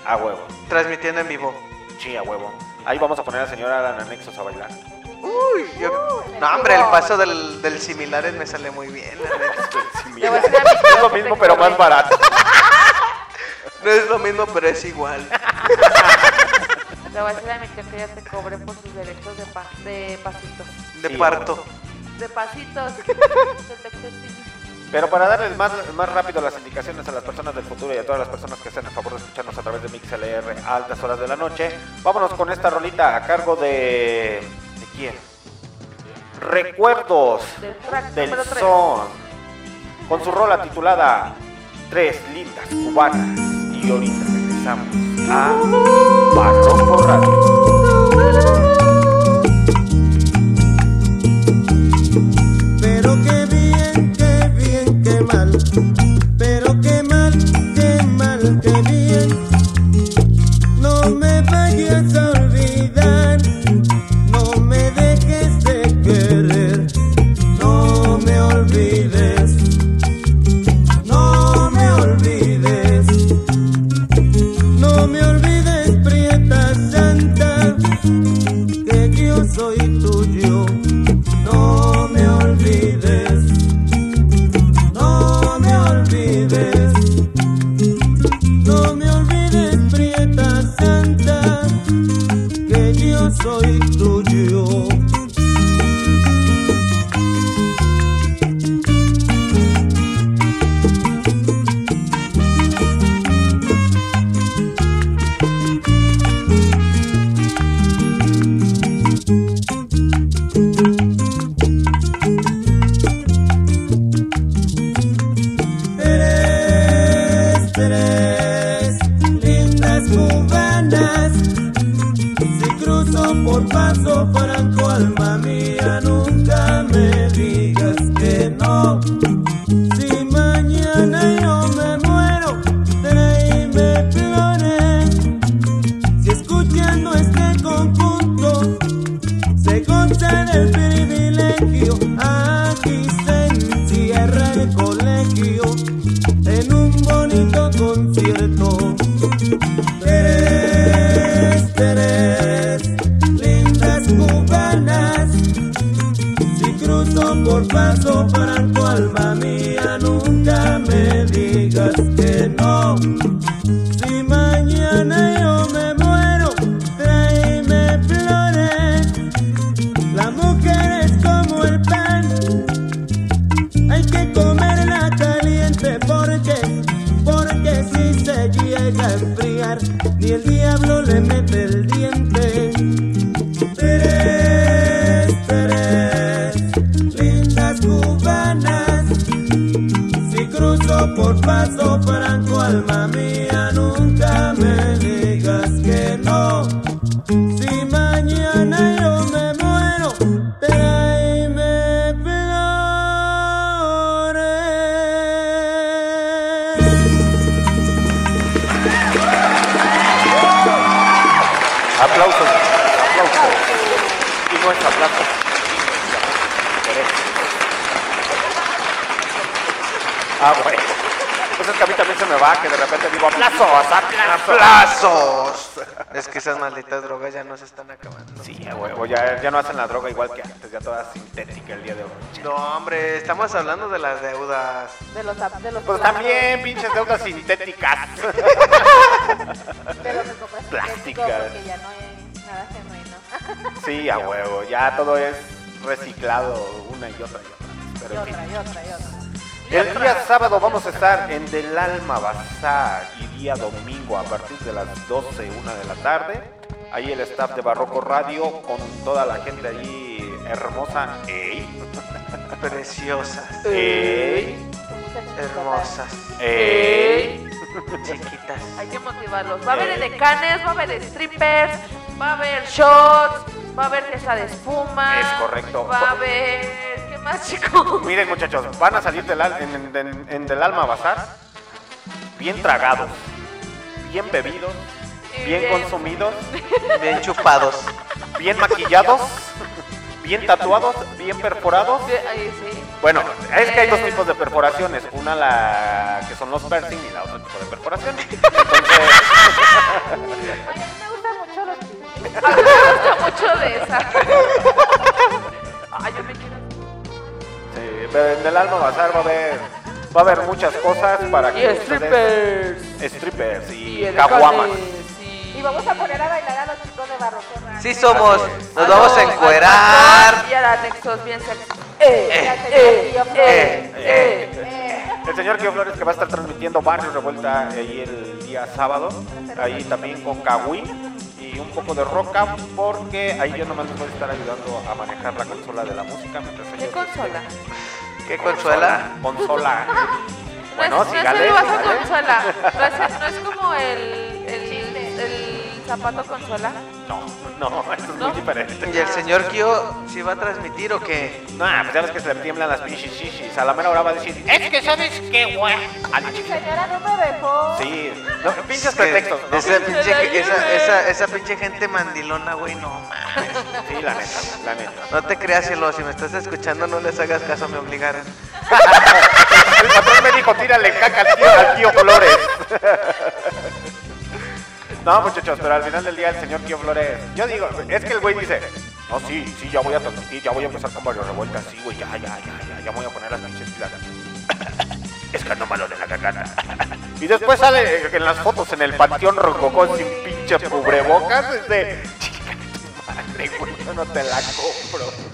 A huevo. Transmitiendo en vivo. Sí, a huevo. Ahí vamos a poner a la señora Alan Anexos a bailar. Uy, yo- el No, hombre, el paso del, del similares me sale muy bien. <laughs> mi Es lo mismo, pero más barato. <laughs> No es lo mismo, pero es igual. <laughs> Le voy a decir a mi que ya te cobre por sus derechos de, pa- de pasitos. De Sí, parto. De pasitos. <laughs> Pero para darles más, más rápido las indicaciones a las personas del futuro y a todas las personas que estén a favor de escucharnos a través de MixLR a altas horas de la noche, vámonos con esta rolita a cargo de... ¿De quién? Recuerdos Del del son. Con su rola titulada Tres lindas cubanas. Y ahorita regresamos a Barroco Radio. Porque, porque si se llega a enfriar, ni el diablo digo aplausos, aplausos. ¡Aplausos! Es que esas malditas drogas ya no se están acabando. Sí, a huevo, ya, ya no hacen la droga igual que antes, ya toda sintética el día de hoy. No, hombre, estamos hablando de las deudas. De los, de los Pues también, pinches deudas sintéticas. <laughs> De lo que compras Plásticas. porque ya no hay nada genuino. Sí, a huevo, ya todo es reciclado una y otra y otra. Y Pero en fin. otra, y otra, y otra. El día sábado vamos a estar en Del Alma Bazar y día domingo a partir de las 12, 1 de la tarde. Ahí el staff de Barroco Radio con toda la gente allí hermosa, ey, <laughs> Preciosas, ey, hermosas, ey. chiquitas. Hay que motivarlos. Va a haber edecanes, va a haber strippers, va a haber shots, va a haber fiesta de espuma. Es correcto. Va a haber. ¿Qué más, chicos? Miren muchachos, van a salir del, al- en, en- en del alma bazar bien tragados, bien bebidos, bien bien. consumidos, Bien chupados. bien maquillados, bien tatuados, bien perforados. Ahí sí. Bueno, es que hay dos tipos de perforaciones, una la que son los piercing y la otra tipo de perforación. Entonces, Ay, <laughs> a mí me gustan mucho los piercings. <laughs> A mí me gusta mucho de esa. <laughs> Ay, yo me quiero. Sí, pero en el alma bazar va a haber va a haber muchas cosas para que Y ustedes strippers. strippers y, Y caguamas. Y vamos a poner a bailar a los chicos de Barrocorra. Sí somos, nos Ah, vamos no, a encuerar. Y a las nexos bien sexy. Eh, eh, eh, eh, eh. El señor Kio Flores que va a estar transmitiendo Barrio Revuelta ahí el día sábado, ahí también con Kawi y un poco de roca porque ahí yo nomás les voy a estar ayudando a manejar la consola de la música mientras ¿Qué ellos- consola? ¿Qué consuela? Consola. <laughs> No Bueno, es, no es sígale, vaso sígale. consola. No es, no es como el, el, el zapato consola. No, no, eso es ¿No? muy diferente. ¿Y el señor Kyo si va a transmitir o qué? Nah, pues ya ves que se le tiemblan las pinches shishis. A la mera hora va a decir, es que sabes qué, güey. Señora no me dejó. Sí, no, pinches pretextos. ¿no? Esa pinche, esa, esa, esa pinche gente mandilona, güey, no mames. Sí, la neta, la neta. No te creas, cielo, si me estás escuchando no les hagas caso, me obligaron. <laughs> El patrón me dijo, tírale caca al tío, al tío Flores. <laughs> No, muchachos, pero al final del día el señor Kio Flores, yo digo, es que el güey dice, no, sí, sí, ya voy a transmitir, ya voy a empezar con varios revueltas, sí, güey, ya, ya, ya, ya, ya voy a poner las pinches pilas. <laughs> Es que no malo de la cagata. Y después sale en las fotos en el panteón rococó sin pinche cubrebocas, es de, chica, madre, güey, yo no te la compro.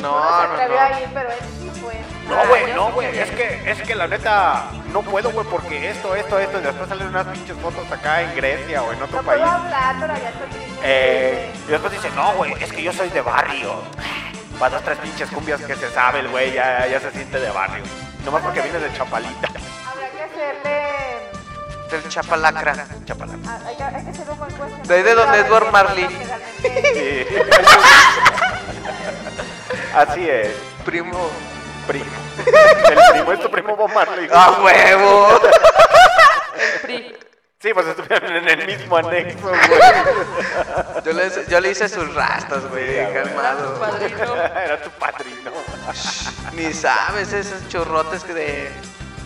No, se no, atrevió no. a ir, pero él sí fue. No, güey, yo no, güey. Es que, es que la neta, no puedo, güey, porque esto, esto, esto. Y después salen unas pinches fotos acá en Grecia o en otro No país. puedo hablar, pero ya estoy triste. Eh, y después dice, no, güey, es que yo soy de barrio. Para dos, tres pinches cumbias que se sabe el güey, ya, ya se siente de barrio. Nomás porque viene de Chapalita. Habrá que hacerle. Del chapalacra. Chapalita. ah, Hay que, hay que hacerle un buen. De ahí de donde Edward Marley. Sí. <laughs> <laughs> Así es, Primo. primo. <laughs> El primo es tu primo Bob Marley. ¡A huevo! El PRI. Sí, pues estuvieron en el mismo anexo, güey. Yo le, yo le hice sus rastas, güey, Sí, a huevo. calmado. Padrino. Era tu padrino. Ni sabes esos churrotes que de,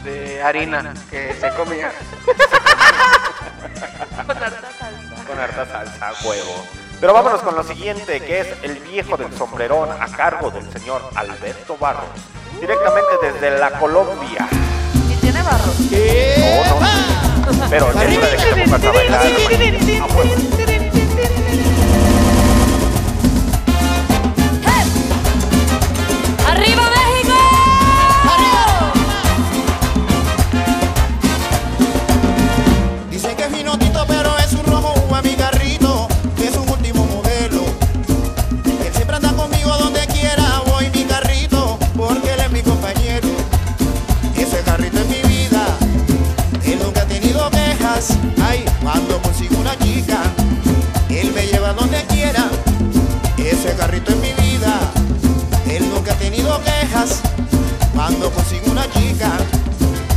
de harina que se comía. Con harta salsa. Con harta salsa, huevo. Pero vámonos con lo siguiente, que es el viejo del sombrerón a cargo del señor Alberto Barros. Directamente desde la Colombia. Y tiene barros. No, no. Pero de que te pongas a bailar. güey. A Ese carrito es mi vida, él nunca ha tenido quejas. Cuando consigo una chica,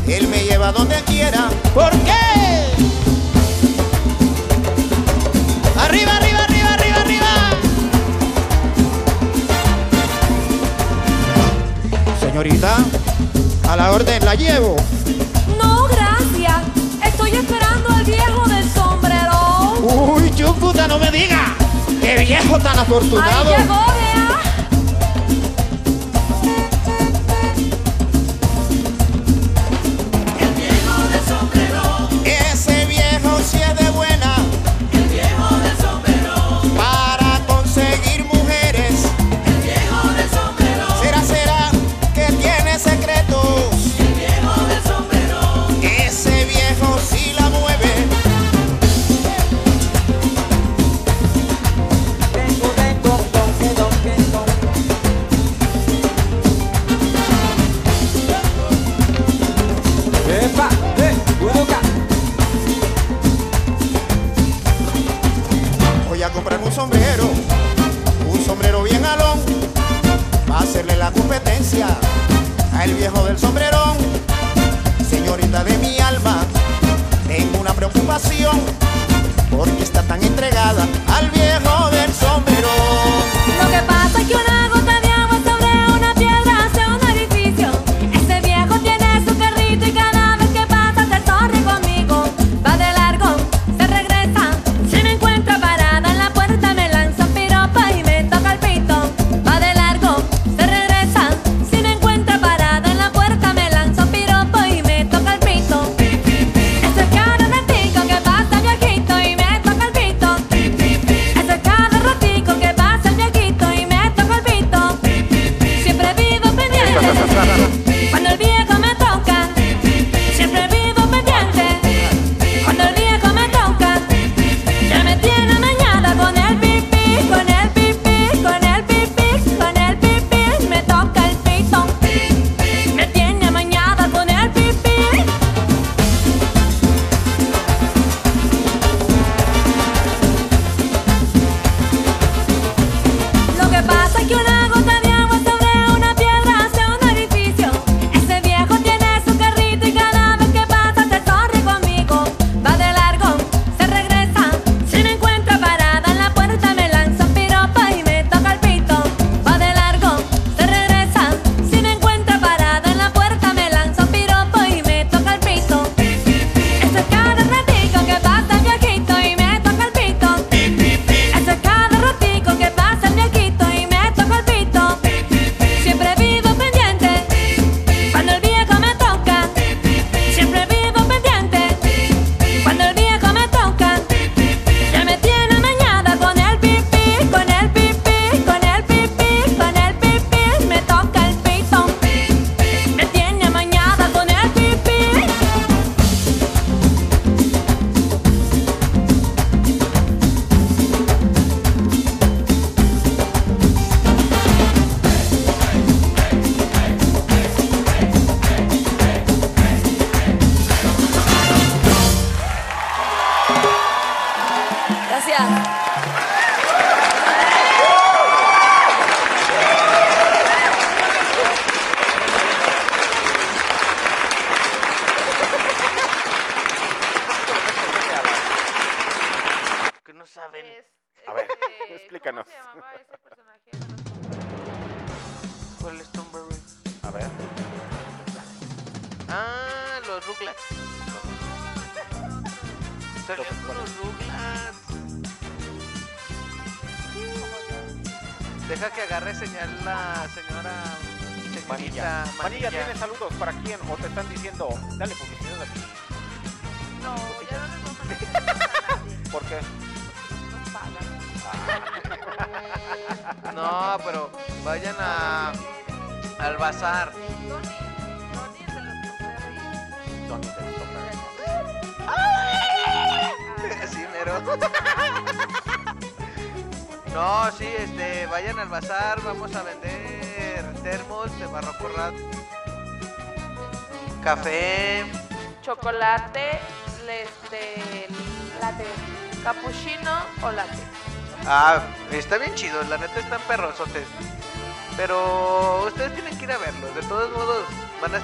él me lleva donde quiera. ¿Por qué? Arriba, arriba, arriba, arriba, arriba. Señorita, a la orden la llevo. No, gracias. Estoy esperando al viejo del sombrero. Uy, Chucuta, no me diga. Qué viejo tan afortunado. Al viejo del sombrerón. Señorita de mi alma, tengo una preocupación porque está tan entregada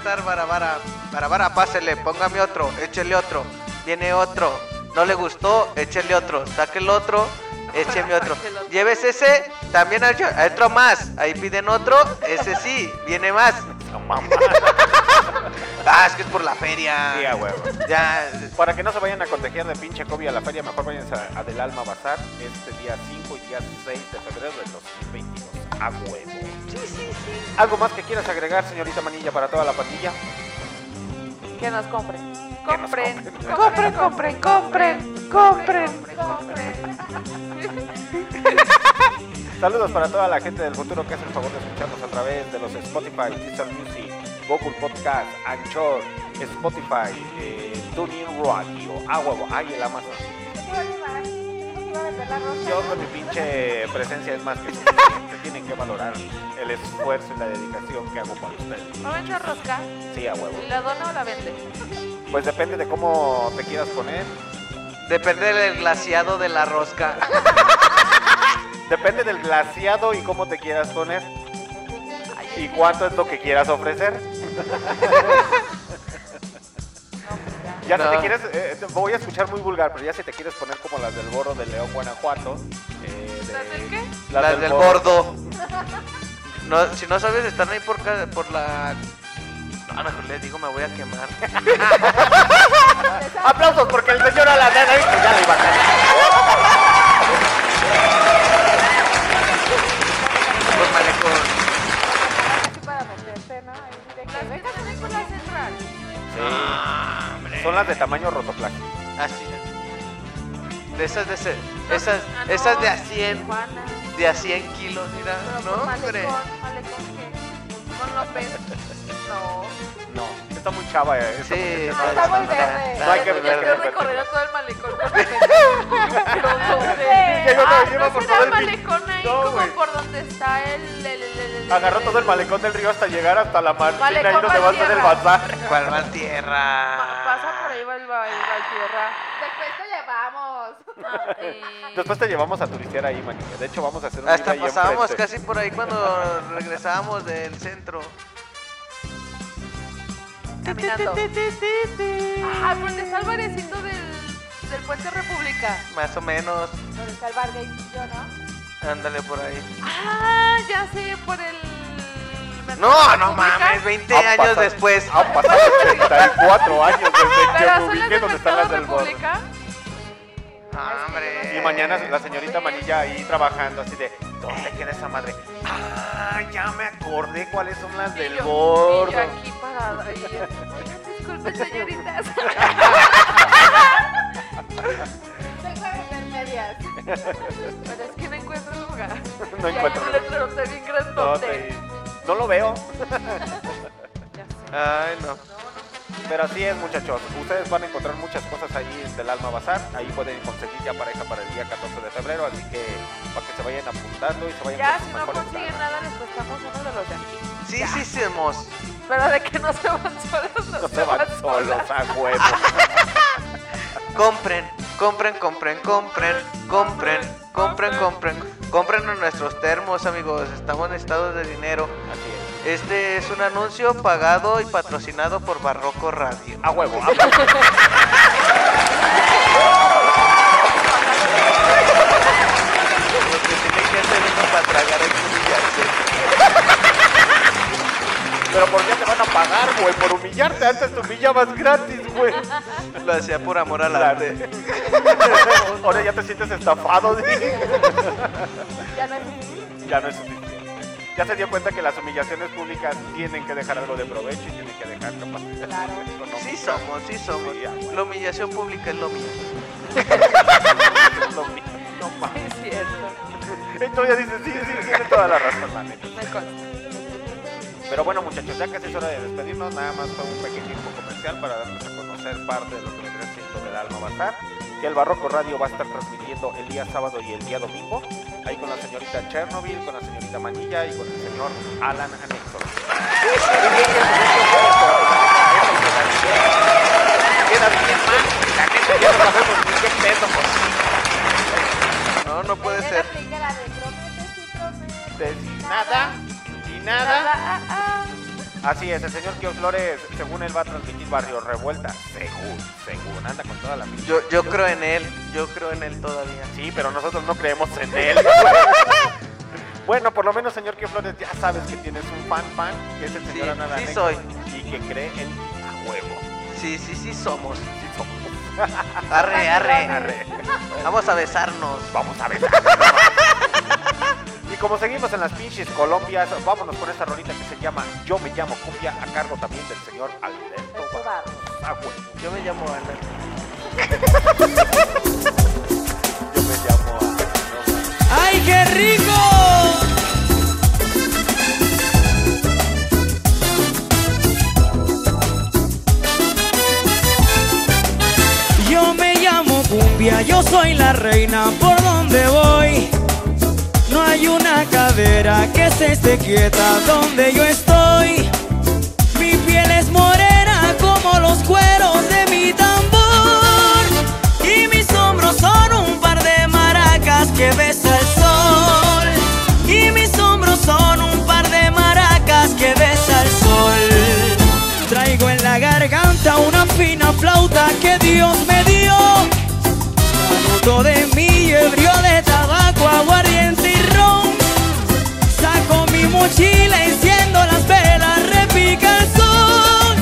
estar barabara. Barabara, pásele, póngame otro, échele otro. Viene otro. No le gustó, échele otro. Saque el otro, écheme otro. <laughs> Llévese ese, también hay hay otro más. Ahí piden otro, ese sí, viene más. No mames. <laughs> Ah, es que es por la feria. Sí, a huevo. Ya, Para que no se vayan a contagiar de pinche COVID a la feria, mejor váyanse a, a Del Alma Bazar este día 5 y día 6 de febrero del 2022. A huevo. Sí, sí, sí. ¿Algo más que quieras agregar, señorita Manilla, para toda la pandilla? Que nos <laughs> compren. Compren. compren. Compren, compren, <laughs> compren. Saludos para toda la gente del futuro que hace el favor de escucharnos a través de los Spotify, Digital Music, Google Podcast, Anchor, Spotify, eh, TuneIn Radio, ah huevo, ay el Amazon. Yo con mi pinche presencia es más que suficiente. Tienen que valorar el esfuerzo y la dedicación que hago para ustedes. ¿No ven rosca? Sí, a huevo. ¿Y la dona o la vende? Pues depende de cómo te quieras poner. depende del glaciado de la rosca. <laughs> Depende del glaciado y cómo te quieras poner. Y cuánto es lo que quieras ofrecer. <laughs> Ya si te quieres, eh, te voy a escuchar muy vulgar, pero ya si te quieres poner como las del Borro de León, Guanajuato. eh, de- ¿Las del qué? Las, del bordo. <laughs> No, si no sabes, están ahí por, ca- por la... No, mejor les digo, me voy a quemar. <laughs> Aplausos porque el señor Alan pues ya le iba a malecón. Son las de tamaño rotoplástico. Así. De esas de ese, esas, Ah, no, esas de a 100, Tijuana. de a 100 kilos, mira, Pero no, por hombre. Malecón, malecón que con López. <laughs> No. No, está muy chava. eh, Sí, muchacha. está muy verde. No hay que ver, recorrer ver. todo el malecón. <laughs> Que yo Ah, llevo ¿no por todo el malecón ahí No, como por donde está el... Agarró todo el malecón del río hasta llegar hasta la marina y donde va a ser el bazar. ¿Cuál Ma- tierra? Pasa por ahí va el, va- el Valtierra. Después te llevamos. Ah, y- Después te llevamos a turistear ahí, manito. De hecho, vamos a hacer un Hasta pasábamos casi por ahí cuando regresábamos del centro. Caminando. Ah, pero está el barecito del, del Puente República. Más o menos. Donde está el barguecillo, ¿no? Ándale por ahí. Ah, ya sé, por el... No, no República. mames, 20 Han años pasado- después. Han pasado 84 años desde que del donde están las del. República. Ah, hombre. Y mañana la señorita Manilla ahí trabajando así de, ¿dónde queda esa madre? Ah, ya me acordé cuáles son las del gordo. Y yo aquí parada. Y yo, "Oigan, disculpen, señoritas. <laughs> Tengo. Pero es que no encuentro lugar. <laughs> No y encuentro lugar. está bien No, grandote. te- no lo veo. <laughs> Ya sé. Ay, no. Pero así es, muchachos. Ustedes van a encontrar muchas cosas ahí del Alma Bazar. Ahí pueden conseguir ya pareja para el día 14 de febrero. Así que para que se vayan apuntando y se vayan Ya, si no consiguen nada, les prestamos uno de los de aquí. Sí, sí, somos. Pero de que no se van solos, no, No se van solos a <laughs> huevo. Compren, compren, compren, compren, compren, compren, compren. Compren en nuestros termos, amigos. Estamos en estado de dinero. Así es. Este es un anuncio pagado y patrocinado por Barroco Radio. A huevo. a huevo. Lo que tiene que hacer uno para tragar es humillarse. Pero ¿por qué te van a pagar, güey? Por humillarte. Antes te humillabas gratis, güey. Lo hacía por amor al Claro. arte. Ahora ya te sientes estafado. ¿sí? Ya no es Ya no es. Ya se dio cuenta que las humillaciones públicas tienen que dejar algo de provecho y tienen que dejar capacidad Claro. Sí somos, sí somos. Sí. La humillación pública es lo mío. <laughs> Es lo mismo. No mames. Es cierto. Entonces dices, sí, sí, tiene toda la razón, la neta. Me consta. Pero bueno, muchachos, ya casi es hora de despedirnos. Nada más fue un pequeño comercial para darnos a conocer parte de lo que vendrá siendo del Alma Bazar. Que el Barroco Radio va a estar transmitiendo el día sábado y el día domingo. Ahí con la señorita Chernobyl, con la señorita Manilla y con el señor Alan Anexo. Queda bien mal. La neta ya no. No, puede ser. de nada y nada. Así es, el señor Kio Flores, según él va a transmitir Barrio Revuelta, según, según, anda con toda la misma. Yo, yo creo en él. Yo creo en él todavía. Sí, pero nosotros no creemos en él. <laughs> bueno, por lo menos, señor Kio Flores, ya sabes que tienes un fan fan, que es el Sí, señor Ana sí soy. Y que cree en a huevo. Sí, sí, sí somos. Sí somos. Arre, arre. Arre. Vamos a besarnos. Vamos a ver. Y como seguimos en las pinches Colombias, vámonos con esta rolita que se llama Yo me llamo Cumbia, a cargo también del señor Alberto Barros. A huevo. Yo me llamo Ana. Yo me llamo a... ¡Ay, qué rico! Yo me llamo Cumbia, yo soy la reina por donde voy. No hay una cadera que se esté quieta donde yo estoy. Mi piel es morena como los cueros de mi tambor. Y mis hombros son un par de maracas que besa el sol. Y mis hombros son un par de maracas que besa el sol. Traigo en la garganta una fina flauta que Dios me dio. Canuto de mí, ebrio de mochila, enciendo las velas, repica el sol.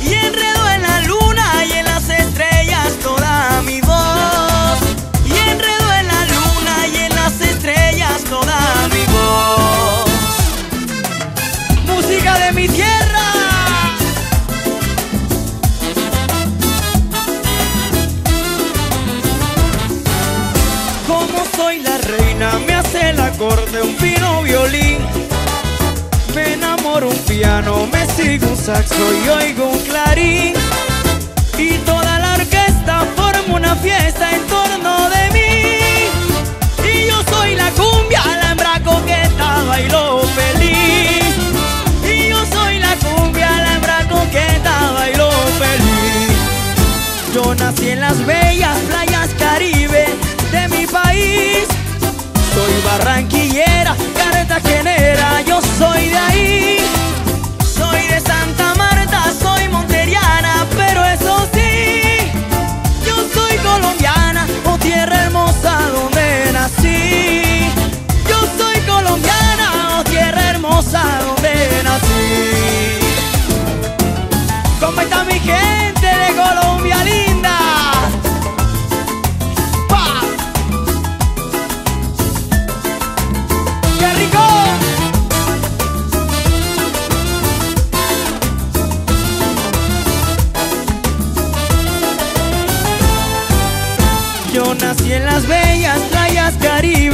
Y enredo en la luna y en las estrellas toda mi voz. Y enredo en la luna y en las estrellas toda mi voz. Música de mi tierra. Como soy la reina, me hace el acorde un fino violín. Enamoro un piano, me sigue un saxo y oigo un clarín. Y toda la orquesta forma una fiesta en torno de mí. Y yo soy la cumbia, la hembra coqueta, bailo feliz. Y yo soy la cumbia, la hembra coqueta, bailo feliz. Yo nací en las bellas playas caribe de mi país. Soy barranquillera, cartagenera, yo soy de ahí. Soy de Santa Marta, soy monteriana, pero eso sí, yo soy colombiana, oh tierra hermosa donde nací. Yo soy colombiana, oh tierra hermosa donde nací. ¿Cómo está mi gente playas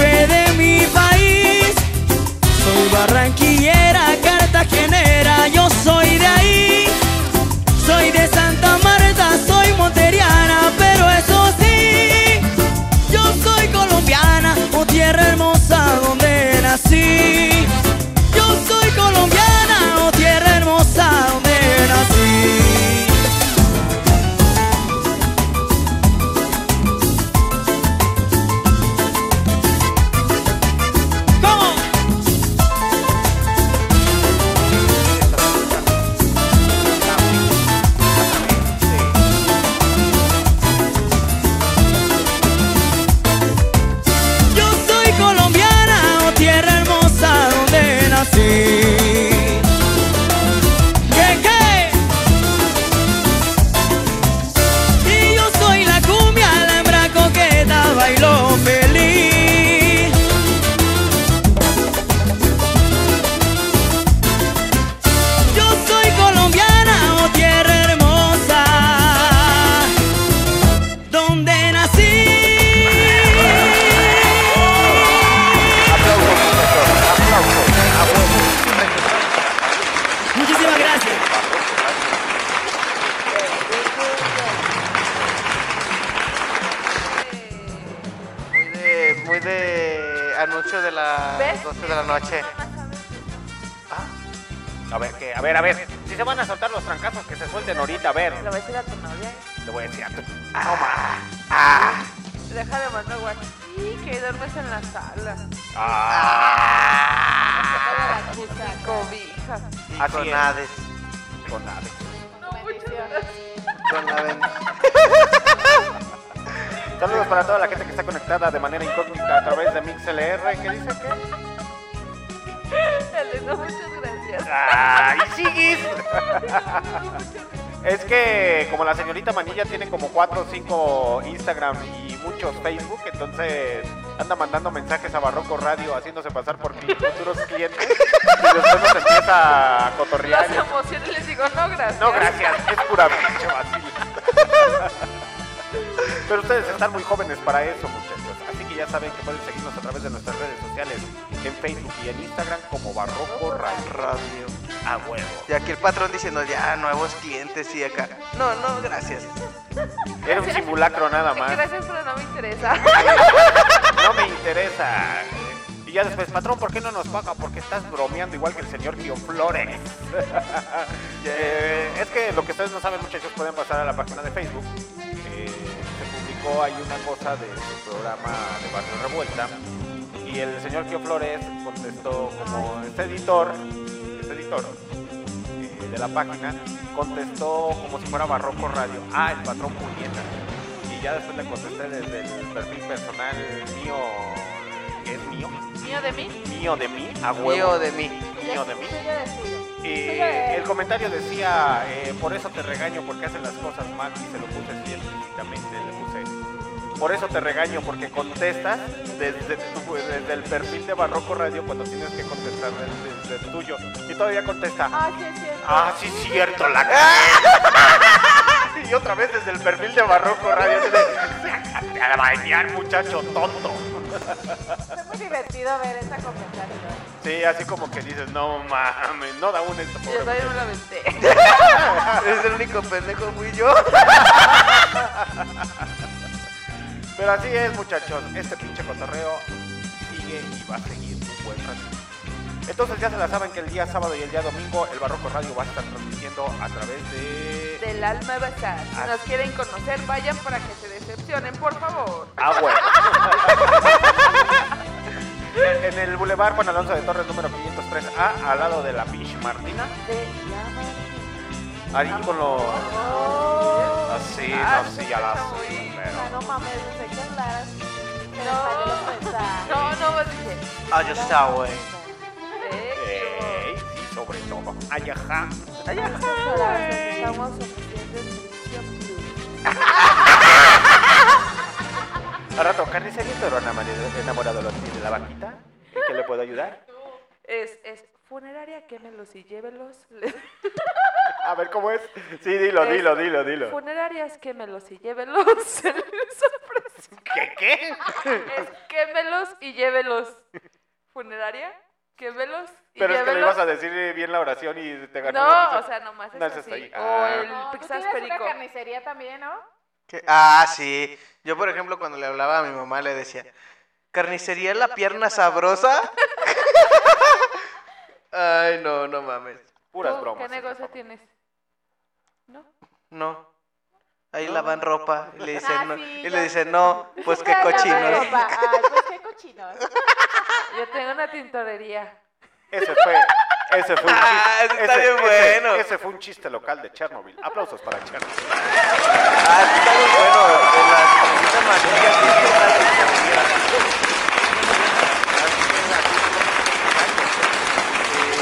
muy de anuncio de las ¿Ves? 12 de la noche. A ver, que, a ver, a ver. Si se van a soltar los trancazos, que se suelten ahorita, a ver. Le voy a decir a tu novia. Le voy a decir a tu. Toma. Deja de mandar WhatsApp. Sí, que duermes en la sala. Ah. Cobija. Y Así con es. Hades. Con ave. No, muchas gracias. Con la Saludos para toda la gente que está conectada de manera incógnita a través de MixLR. ¿Qué dice <laughs> no, muchas gracias. ¡Ay, <laughs> sigues! Es que como la señorita Manilla tiene como 4 o 5 Instagram y muchos Facebook, entonces anda mandando mensajes a Barroco Radio haciéndose pasar por cli- futuros clientes y después nos empieza a cotorrear. Las emociones les digo, no, gracias. No, gracias, es pura pinche vacío. <laughs> Pero ustedes están muy jóvenes para eso, muchachos. Así que ya saben que pueden seguirnos a través de nuestras redes sociales en Facebook y en Instagram como Barroco Radio. A huevo. Y aquí el patrón diciendo ya nuevos clientes y acá. No, no, gracias. Era un simulacro nada más. Gracias, pero no me interesa. No me interesa. Y ya después, patrón, ¿por qué no nos paga? Porque estás bromeando igual que el señor Tío Flores. <laughs> Eh, es que lo que ustedes no saben, muchachos, pueden pasar a la página de Facebook. Hay una cosa de su programa de Barrio Revuelta y el señor Kio Flores contestó como este editor, este editor eh, de la página, contestó como si fuera Barroco Radio. Ah, el patrón Puñeta. Y ya después le contesté desde el perfil personal mío, que es mío, ¿Mío de mí? mío de mí, a huevo. Mío de mí. Mío de mí. Y el comentario decía, eh, por eso te regaño porque hacen las cosas mal y se lo puse así explícitamente. Por eso te regaño porque contestas desde, tu- desde el perfil de Barroco Radio cuando tienes que contestar desde, desde el tuyo. Y todavía contesta, Ah, sí, es cierto. ah, sí, cierto, la <laughs> cagué". Y otra vez desde el perfil de Barroco Radio, así de, "Sácate a bañar, muchacho tonto. Es muy divertido ver esa conversación. Sí, así como que dices, no mames, no da un esto Yo todavía me la aventé. <laughs> <laughs> Es el único pendejo fui yo. Pero así es, muchachos. Este pinche cotorreo sigue y va a seguir un buen rato. Entonces ya se la saben que el día sábado y el día domingo el Barroco Radio va a estar transmitiendo a través de... Del alma bazar. Si Ah. nos quieren conocer, vayan para que se decepcionen, por favor. Ah, bueno. <laughs> en el Boulevard Juan Alonso de Torres número 503A, al lado de la Beach Martina. Ahí con los... Así, Ah, no sé, ya las... Ah, pero- no mames, sé que hablar así. Se me salió los mensajes. No, no, vas a decir. Ah, yo está, güey. Eh, Ey, sí, sobre todo. Ay, ajá. ay, ajá. Hola, nos estamos ofreciendo Nutrición Plus. A rato, carnicería pero enamorado, tiene la vaquita. ¿En qué le puedo ayudar? Es, es funeraria, quémelos y llévelos. <laughs> A ver cómo es. Sí, dilo, Es dilo, dilo, dilo. Funerarias, quémelos y llévelos. <laughs> ¿Qué qué? Es quémelos y llévelos. Funeraria, quémelos y Pero es que le llévelos. ibas a decir bien la oración y te ganó. No, la o sea, nomás es No, así. ahí. O Ah. el No, tú Perico. una carnicería también, ¿no? ¿Qué? Ah, sí. Yo, por ejemplo, cuando le hablaba a mi mamá, le decía, ¿carnicería la pierna sabrosa? Ay, no, no mames. Puras ¿Tú bromas. ¿Qué negocio tienes? ¿No? No. Ahí lavan ropa. Y le dicen, Ah, no. sí, y le dicen, no, pues qué cochinos. ropa. Ay, pues qué <laughs> cochinos. Yo tengo una tintorería. Ese fue. Ese fue un Ah, chiste. ese está bien ese- bueno. Ese fue un chiste local de Chernobyl. Aplausos para Chernobyl. Ah, está muy bueno. De las cositas manillas y estas de carnicería.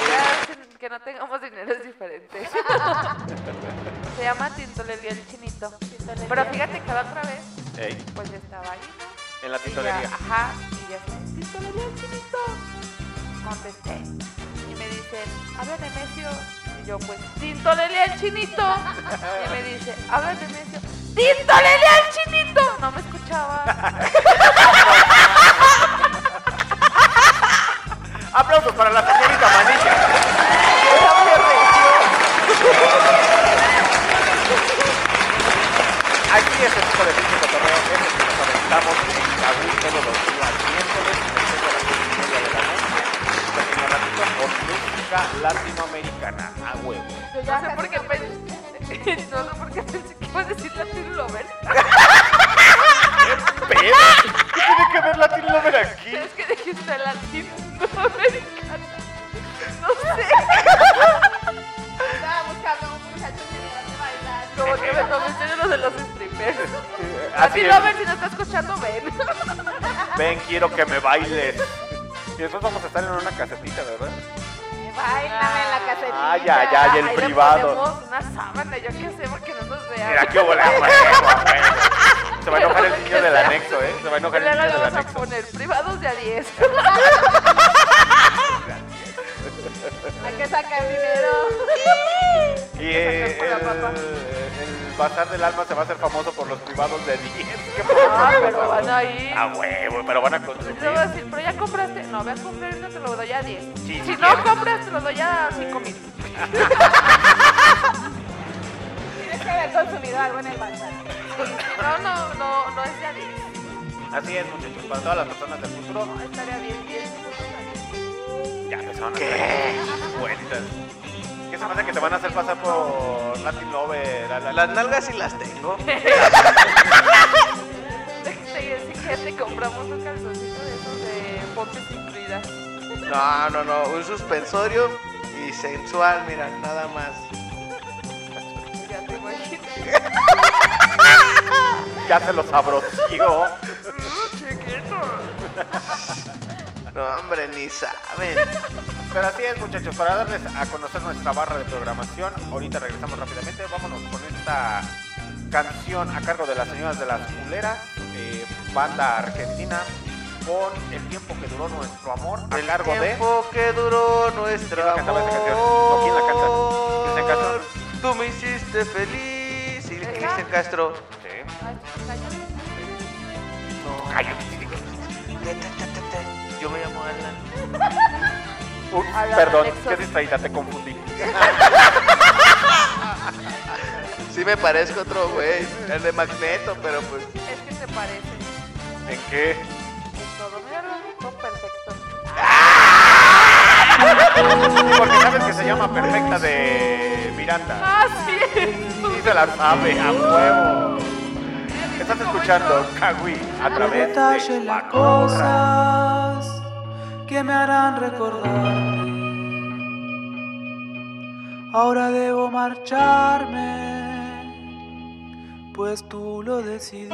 Ya, sin- que no tengamos dinero es diferente. <laughs> Se llama Tintorería el Chinito. Pero fíjate que la otra vez, Ey, pues estaba ahí, ¿no? en la Y ya, tintorería. ajá, y ya está, Tintorería el Chinito. Contesté. Y me dicen, habla Nemesio. Y yo, pues, Tintorería el Chinito. Y me dice, habla Nemesio. ¡Tintorería el Chinito! No me escuchaba. <laughs> Aplausos para la señorita Manilla. Era muy recio. Aquí es el tipo de pinche cotorreo, es el que nos aventamos en Cahuí todos los días miércoles, después de las seis y media de la noche, pequeño ratito con música latinoamericana, a huevo. Yo No sé por qué pensé, <laughs> no sé por qué pensé que iba a decir Latin Lover. <laughs> ¿Pero? ¿Qué tiene que ver Latin Lover aquí? Es que dijiste Latin Americana. <laughs> No sé, como que me tomé en serio lo de los strippers. Así Latin es. Lover, si no está escuchando, ven. <laughs> Ven, quiero que me bailes. Y después vamos a estar en una casetita, ¿verdad? Bailame en la casetilla. Ay, ay, ay, el Ahí privado. ponemos una sábana, yo qué sé, porque no nos vean. Mira, qué bola, huevo, huevo. <laughs> Se va a enojar el niño del anexo, ¿eh? Se va a enojar el Luego niño le del vamos a anexo. poner privados de a 10. <laughs> Que sacar dinero. Y eh, el, el bazar del alma se va a hacer famoso por los privados de 10. <laughs> ¿Qué Ah, pero van a ir. A huevo, pero van a Y luego consumir. decir, pero ya compraste. No, ve a comprar uno, te lo doy a 10. Sí, si sí no quiero. compras, te lo doy a 5 mil. <laughs> Tienes que haber consumido algo en el bazar. No, no, no, no es de a 10. Así es, muchachos. Para todas las personas del futuro, No, estaría bien 10 minutos ahí. Ya empezaron a cuentas. ¿Qué se pasa que te van a hacer pasar por Latin Lover? la- la- Las nalgas sí las tengo. <laughs> gente compramos un calzoncito de esos de pompis incluidas. No, no, no, un suspensorio y sensual, mira, nada más. Ya te imagino. <laughs> Ya se lo sabroció. <laughs> No, hombre, ni saben. Pero así es, muchachos, para darles a conocer nuestra barra de programación, ahorita regresamos rápidamente. Vámonos con esta canción a cargo de las señoras de las culeras, eh, banda argentina, con el tiempo que duró nuestro amor, a El cargo de. tiempo que duró nuestro ¿Quién la cantaba esa canción? ¿O quién la canta? ¿Cristian Castro? amor. Tú me hiciste feliz. Y Cristian Castro. Sí. Ay, cállate. Yo me llamo Alan. <laughs> Uy, Alan perdón, Alexos. qué distraída, te confundí. <laughs> Sí me parezco a otro güey, el de Magneto, pero pues Es que se parece. ¿En qué? En todo. Mira, lo perfecto. <laughs> Porque sabes que se llama Perfecta de Miranda. Ah, sí. Sí se la sabe, a huevo. Estás escuchando Kawi a través de las cosas que me harán recordarte. Ahora debo marcharme, pues tú lo decidiste.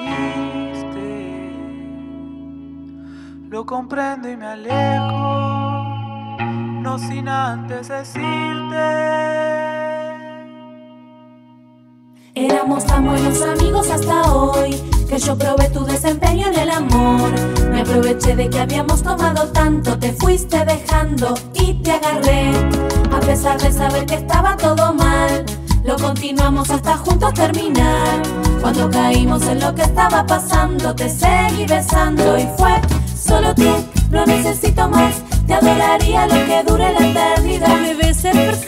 Lo comprendo y me alejo, no sin antes decirte. Éramos tan buenos amigos hasta hoy que yo probé tu desempeño en el amor. Me aproveché de que habíamos tomado tanto, te fuiste dejando y te agarré. A pesar de saber que estaba todo mal, lo continuamos hasta juntos terminar. Cuando caímos en lo que estaba pasando, te seguí besando y fue solo tú. No necesito más, te adoraría lo que dure la eternidad. Debe ser perfecto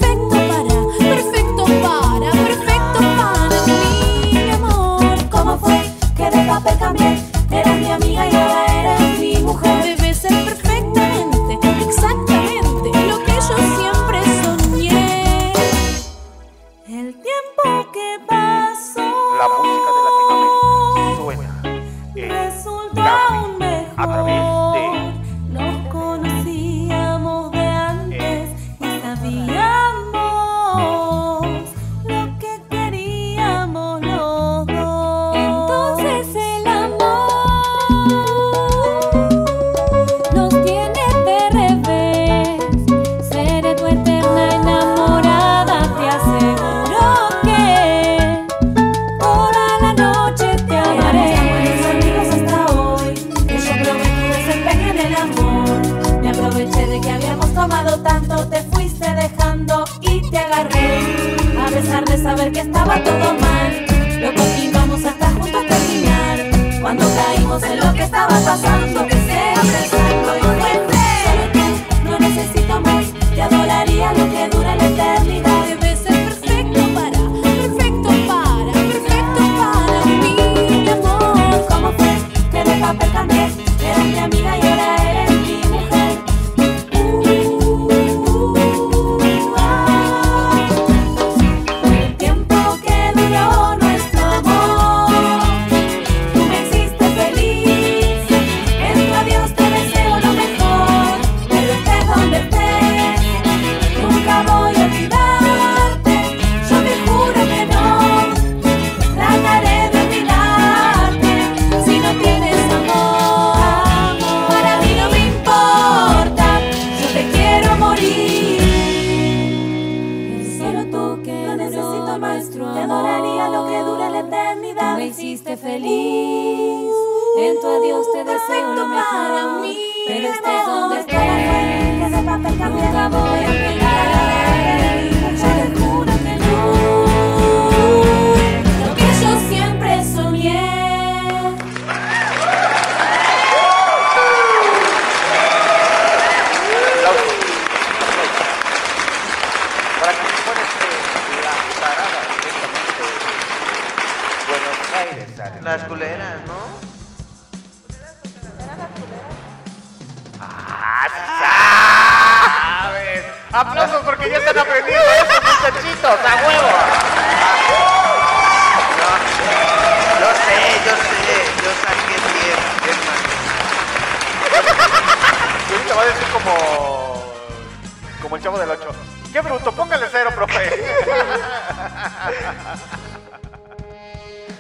chavo del 8. ¡Qué bruto! Póngale cero, profe.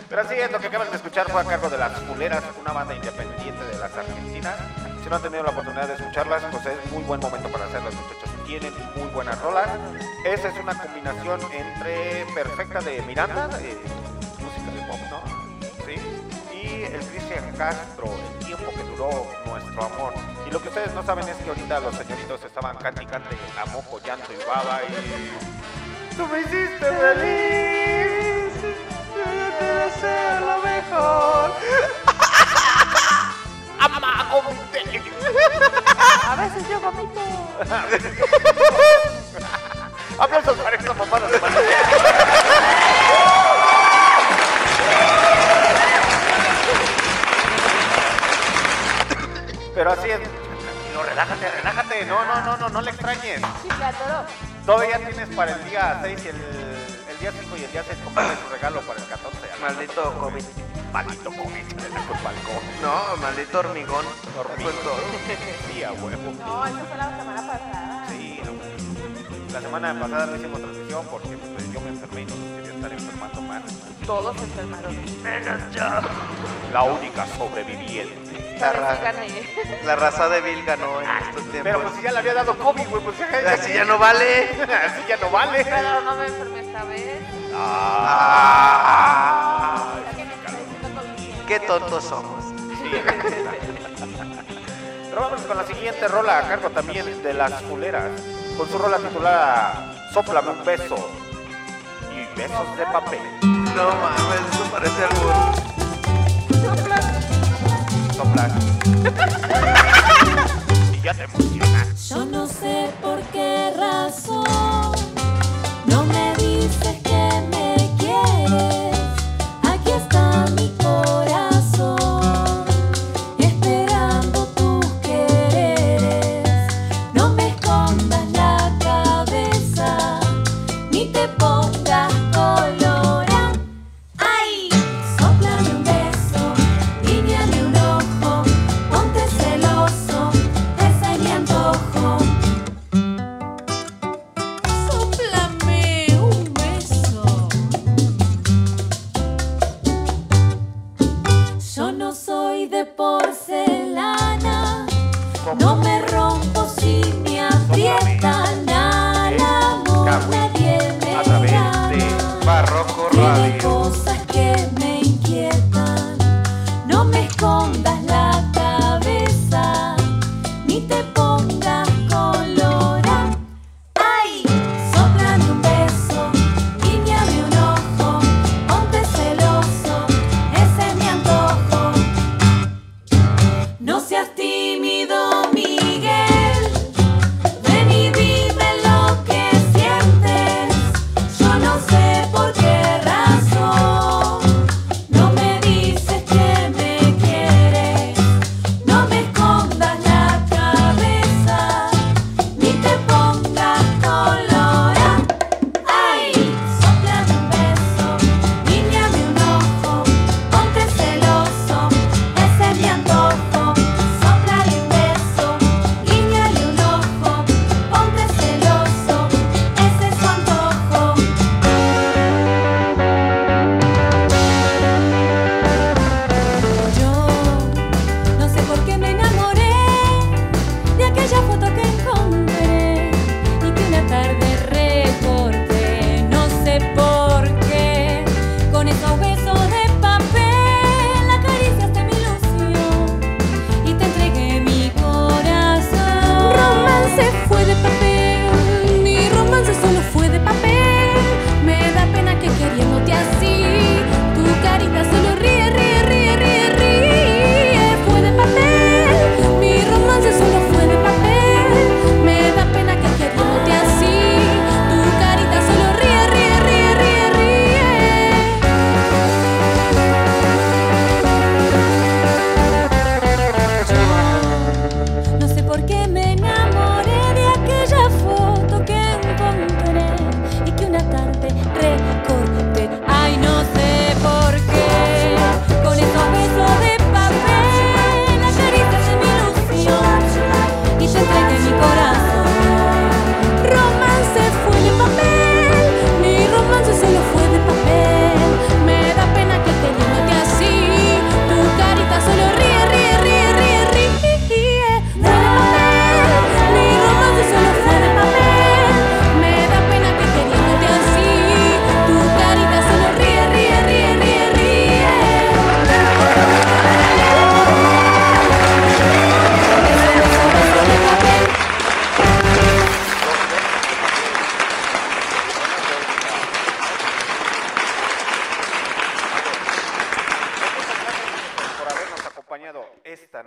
Pero así es, lo que acaban de escuchar fue a cargo de Las Culeras, una banda independiente de las Argentinas. Si no han tenido la oportunidad de escucharlas, pues es muy buen momento para hacerlas, muchachos. Tienen muy buenas rolas. Esa es una combinación entre perfecta de Miranda, música de pop, ¿no? Sí. Y el Cristian Castro, el tiempo que duró nuestro amor. Y lo que ustedes no saben es que ahorita los señoritos estaban cante y cante a moco, llanto y baba y... ¡Tú me hiciste feliz! ¡Yo quiero ser lo mejor! ¡Ama, vomité! A veces yo vomito. <laughs> ¡Aplausos para esta mamada de! Pero así es. Relájate, relájate. No, no, no, no, no le extrañes. Sí, se atoró. Todavía tienes para el día 6 y el, el día 5 y el día 6 comprarle su regalo para el 14. Maldito COVID. Maldito COVID, le da culpa al COVID. No, maldito hormigón. Hormigón. Sí, a huevo. No, eso fue la semana pasada. Sí, huevo. La semana pasada no hicimos transmisión porque pues, yo me enfermé y no quería estar enfermando más. Todos se enfermaron. Menos yo. La única sobreviviente. La, ra- raza <laughs> de Bill ganó en estos tiempos. Pero pues si ya le había dado COVID, güey, pues ya, <laughs> Así ya no vale. <laughs> Así ya no vale. Pero no me enfermé esta vez. Ah. Qué tontos somos. Sí. Pero vamos con la siguiente rola a cargo también de las culeras. Con su rola titulada Sóplame un beso. Y besos de papel. No mames, eso parece algo. Soplar. <laughs> y ya te emocionas. Yo no sé por qué razón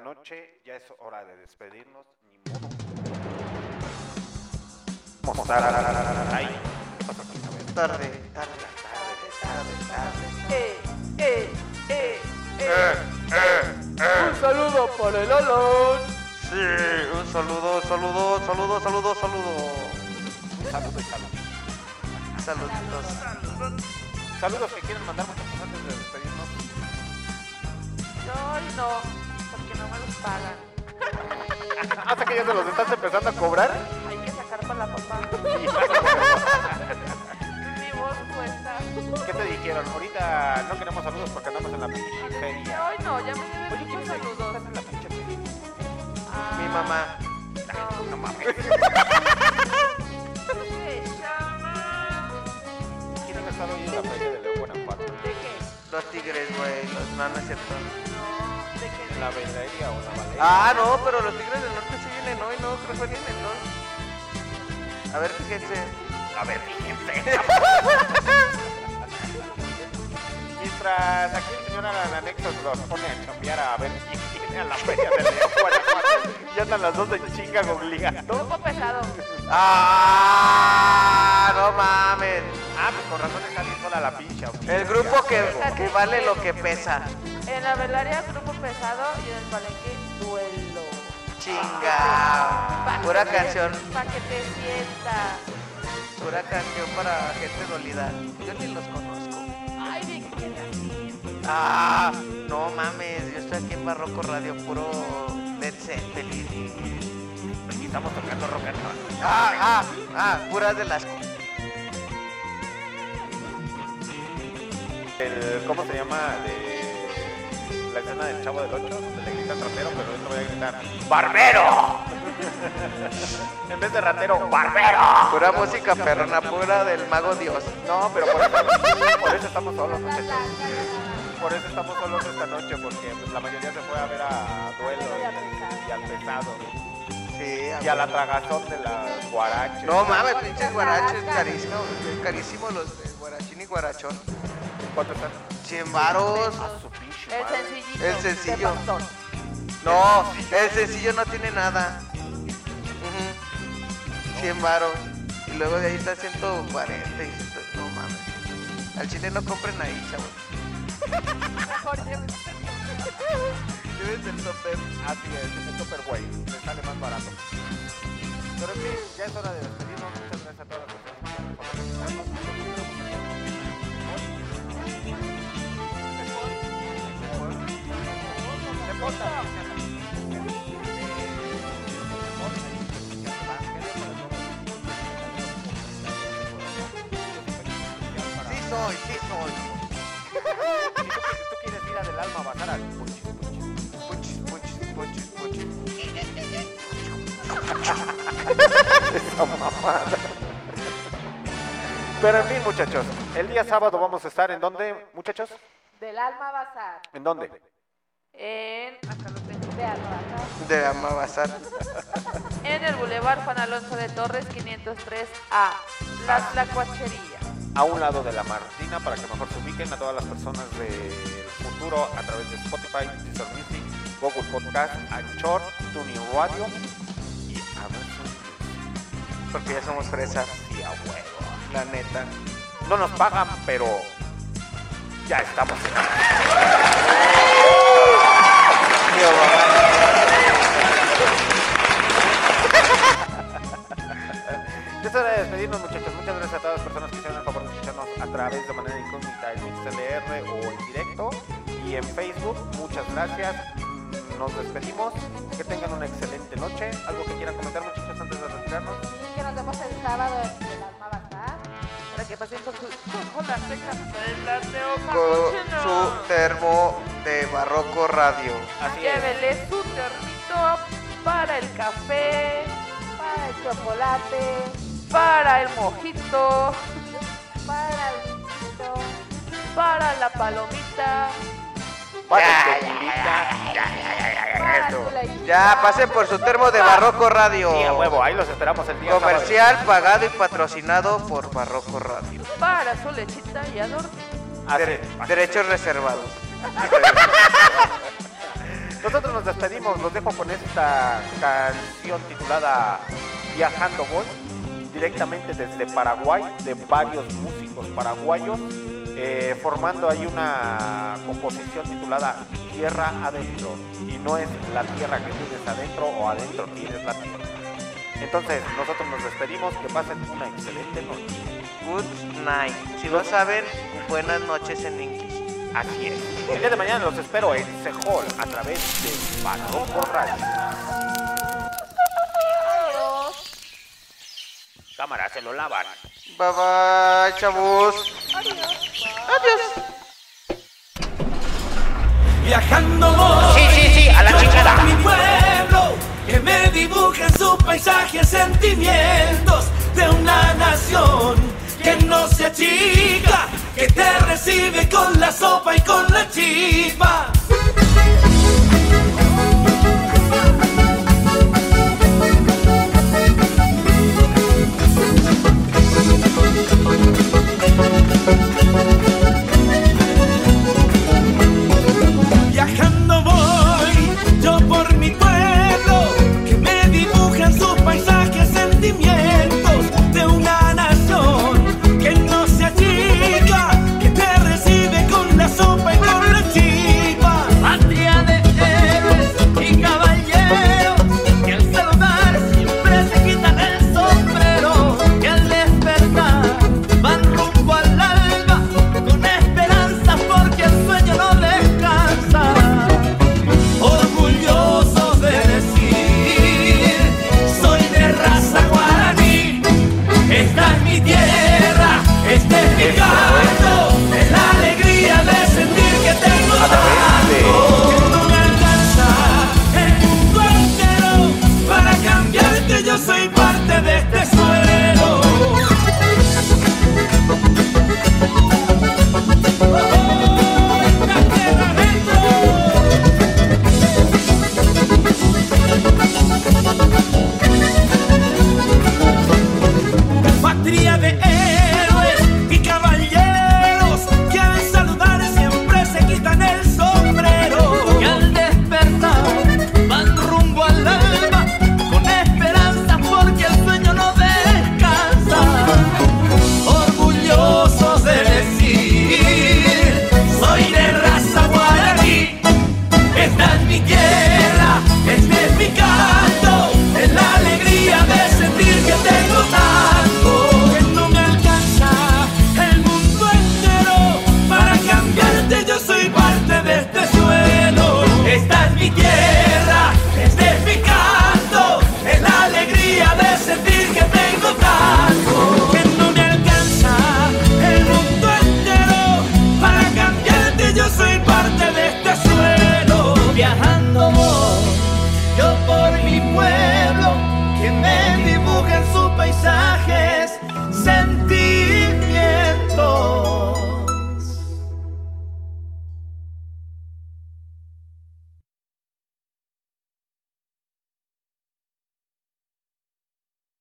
noche, ya es hora de despedirnos, ni modo. Vamos a. Tarde, tarde, tarde, tarde, tarde. Eh, eh, eh, eh. Un saludo por el Alan. Sí, un saludo, saludo, saludo, saludo, saludo. Un saludo y salud. Saluditos. Saludos que quieren mandar muchachos antes de despedirnos. No, y no, porque no me los pagan. <laughs> Hasta que ya se los estás empezando a cobrar. Hay que sacar para la papá. <laughs> Mi voz cuesta. ¿Qué te dijeron? Ahorita no queremos saludos porque andamos en la pinche feria. Hoy no, ya me deben Oye, muchos ¿quién saludos. en la pinche feria? Ah, Mi mamá. No, No mames. <laughs> ¿Qué llama? ¿Quieren estar hoy en la feria de León, Guanajuato? Los tigres, güey. Los no, no es cierto. No, ¿de qué? ¿En la velería o la valeria? Ah, no, pero los tigres del norte sí vienen hoy, no, creo que vienen 2. A ver, fíjense. A ver, fíjense. <laughs> Mientras aquí el señor Anexos los pone a chambear a ver quién a la feria de León, Guanajuato. Ya andan las dos de chinga obligando. Grupo pesado. ¡Ah! No mames. Ah, pues con razón está bien sola la pincha. El grupo que, que vale lo que pesa. En la velaria, grupo pesado y en el palenque, duelo. Chinga. Pa' que Pura te- canción. Pa' que te sientas. Pura canción para gente dolida. Yo ni los conozco. Ah, no mames. Yo estoy aquí en Barroco Radio, puro Led Zeppelin. Aquí estamos tocando rock and roll. Ah, ah, ah, puras de las. El, ¿Cómo se llama? De la escena del Chavo del 8, donde le gritan ratero, pero no voy a gritar ¡Barbero! <laughs> en vez de ratero, ¡Barbero! Pura música perrona, pura del mago Dios. No, pero por eso, por eso estamos solos, muchachos. Por eso estamos solos esta noche, porque pues, la mayoría se fue a ver a Duelo y, al- y al pesado. Sí, Y a la tragazón de las guaraches. No mames, pinches guaraches, carísimo, carísimo los de guarachín y guarachón. ¿Cuánto están? 100 varos. A su pinche El madre. sencillito. El sencillo. de pastor. No, el sencillo no tiene nada. Ujú. 100 varos. Y luego de ahí está 140 y No mames. Al chile no compren ahí, chavos. Mejor llévense. El topper. Así es, el Tupperware, le sale más barato. Pero en fin, ya es hora de despedirnos. Muchas gracias a todas las personas Pero en fin, muchachos, el día sábado vamos a estar en dónde, muchachos? Del alma bazar. ¿En dónde? En, acá lo tengo. De alma bazar. De Amabazar. <laughs> en el Boulevard Juan Alonso de Torres 503A, La Tlacuachería. A un lado de la Martina para que mejor se ubiquen a todas las personas del futuro a través de Spotify, Deezer Music, Google Podcast, Anchor, Tuning Radio y Amazon Music. Porque ya somos fresas, Sí, a huevo. La neta. No nos pagan, pero ya estamos. Ya <laughs> es hora de despedirnos, muchachos. Muchas gracias a todas las personas que hicieron el favor de escucharnos a través de manera incógnita en XLR o en directo y en Facebook. Muchas gracias. Nos despedimos. Que tengan una excelente noche. ¿Algo que quieran comentar, muchachos, antes de retirarnos? Y que nos vemos el sábado en que pasen con su Con su termo de Barroco Radio. Así es. Llévele su ternito para el café, Para el chocolate, para el mojito, para el guisito, para la palomita. Ya, tequilita. Eso. pasen por su termo de Barroco Radio. Sí, a huevo. Ahí los esperamos el día sábado. Comercial pagado y patrocinado por Barroco Radio. para su lechita y adorno. Así Dere- derechos reservados. <laughs> Nosotros nos despedimos, los dejo con esta canción titulada Viajando Voy, directamente desde Paraguay, de varios músicos paraguayos, eh, formando ahí una composición titulada Tierra Adentro. Y no es la tierra que tienes adentro o adentro tienes la tierra. Entonces, nosotros nos despedimos, que pasen una excelente noche. Good night. Si no saben, buenas noches en inglés. Así es. El día de mañana los espero en Sehol a través de Barroco Radio. Cámara, se lo lavan. Bye bye, chavos. Adiós. Viajando voy. Sí, sí, sí, a la chingada. mi pueblo, que me dibujen su paisaje, sentimientos de una nación que no se achica, que te recibe con la sopa y con la chispa. Viajando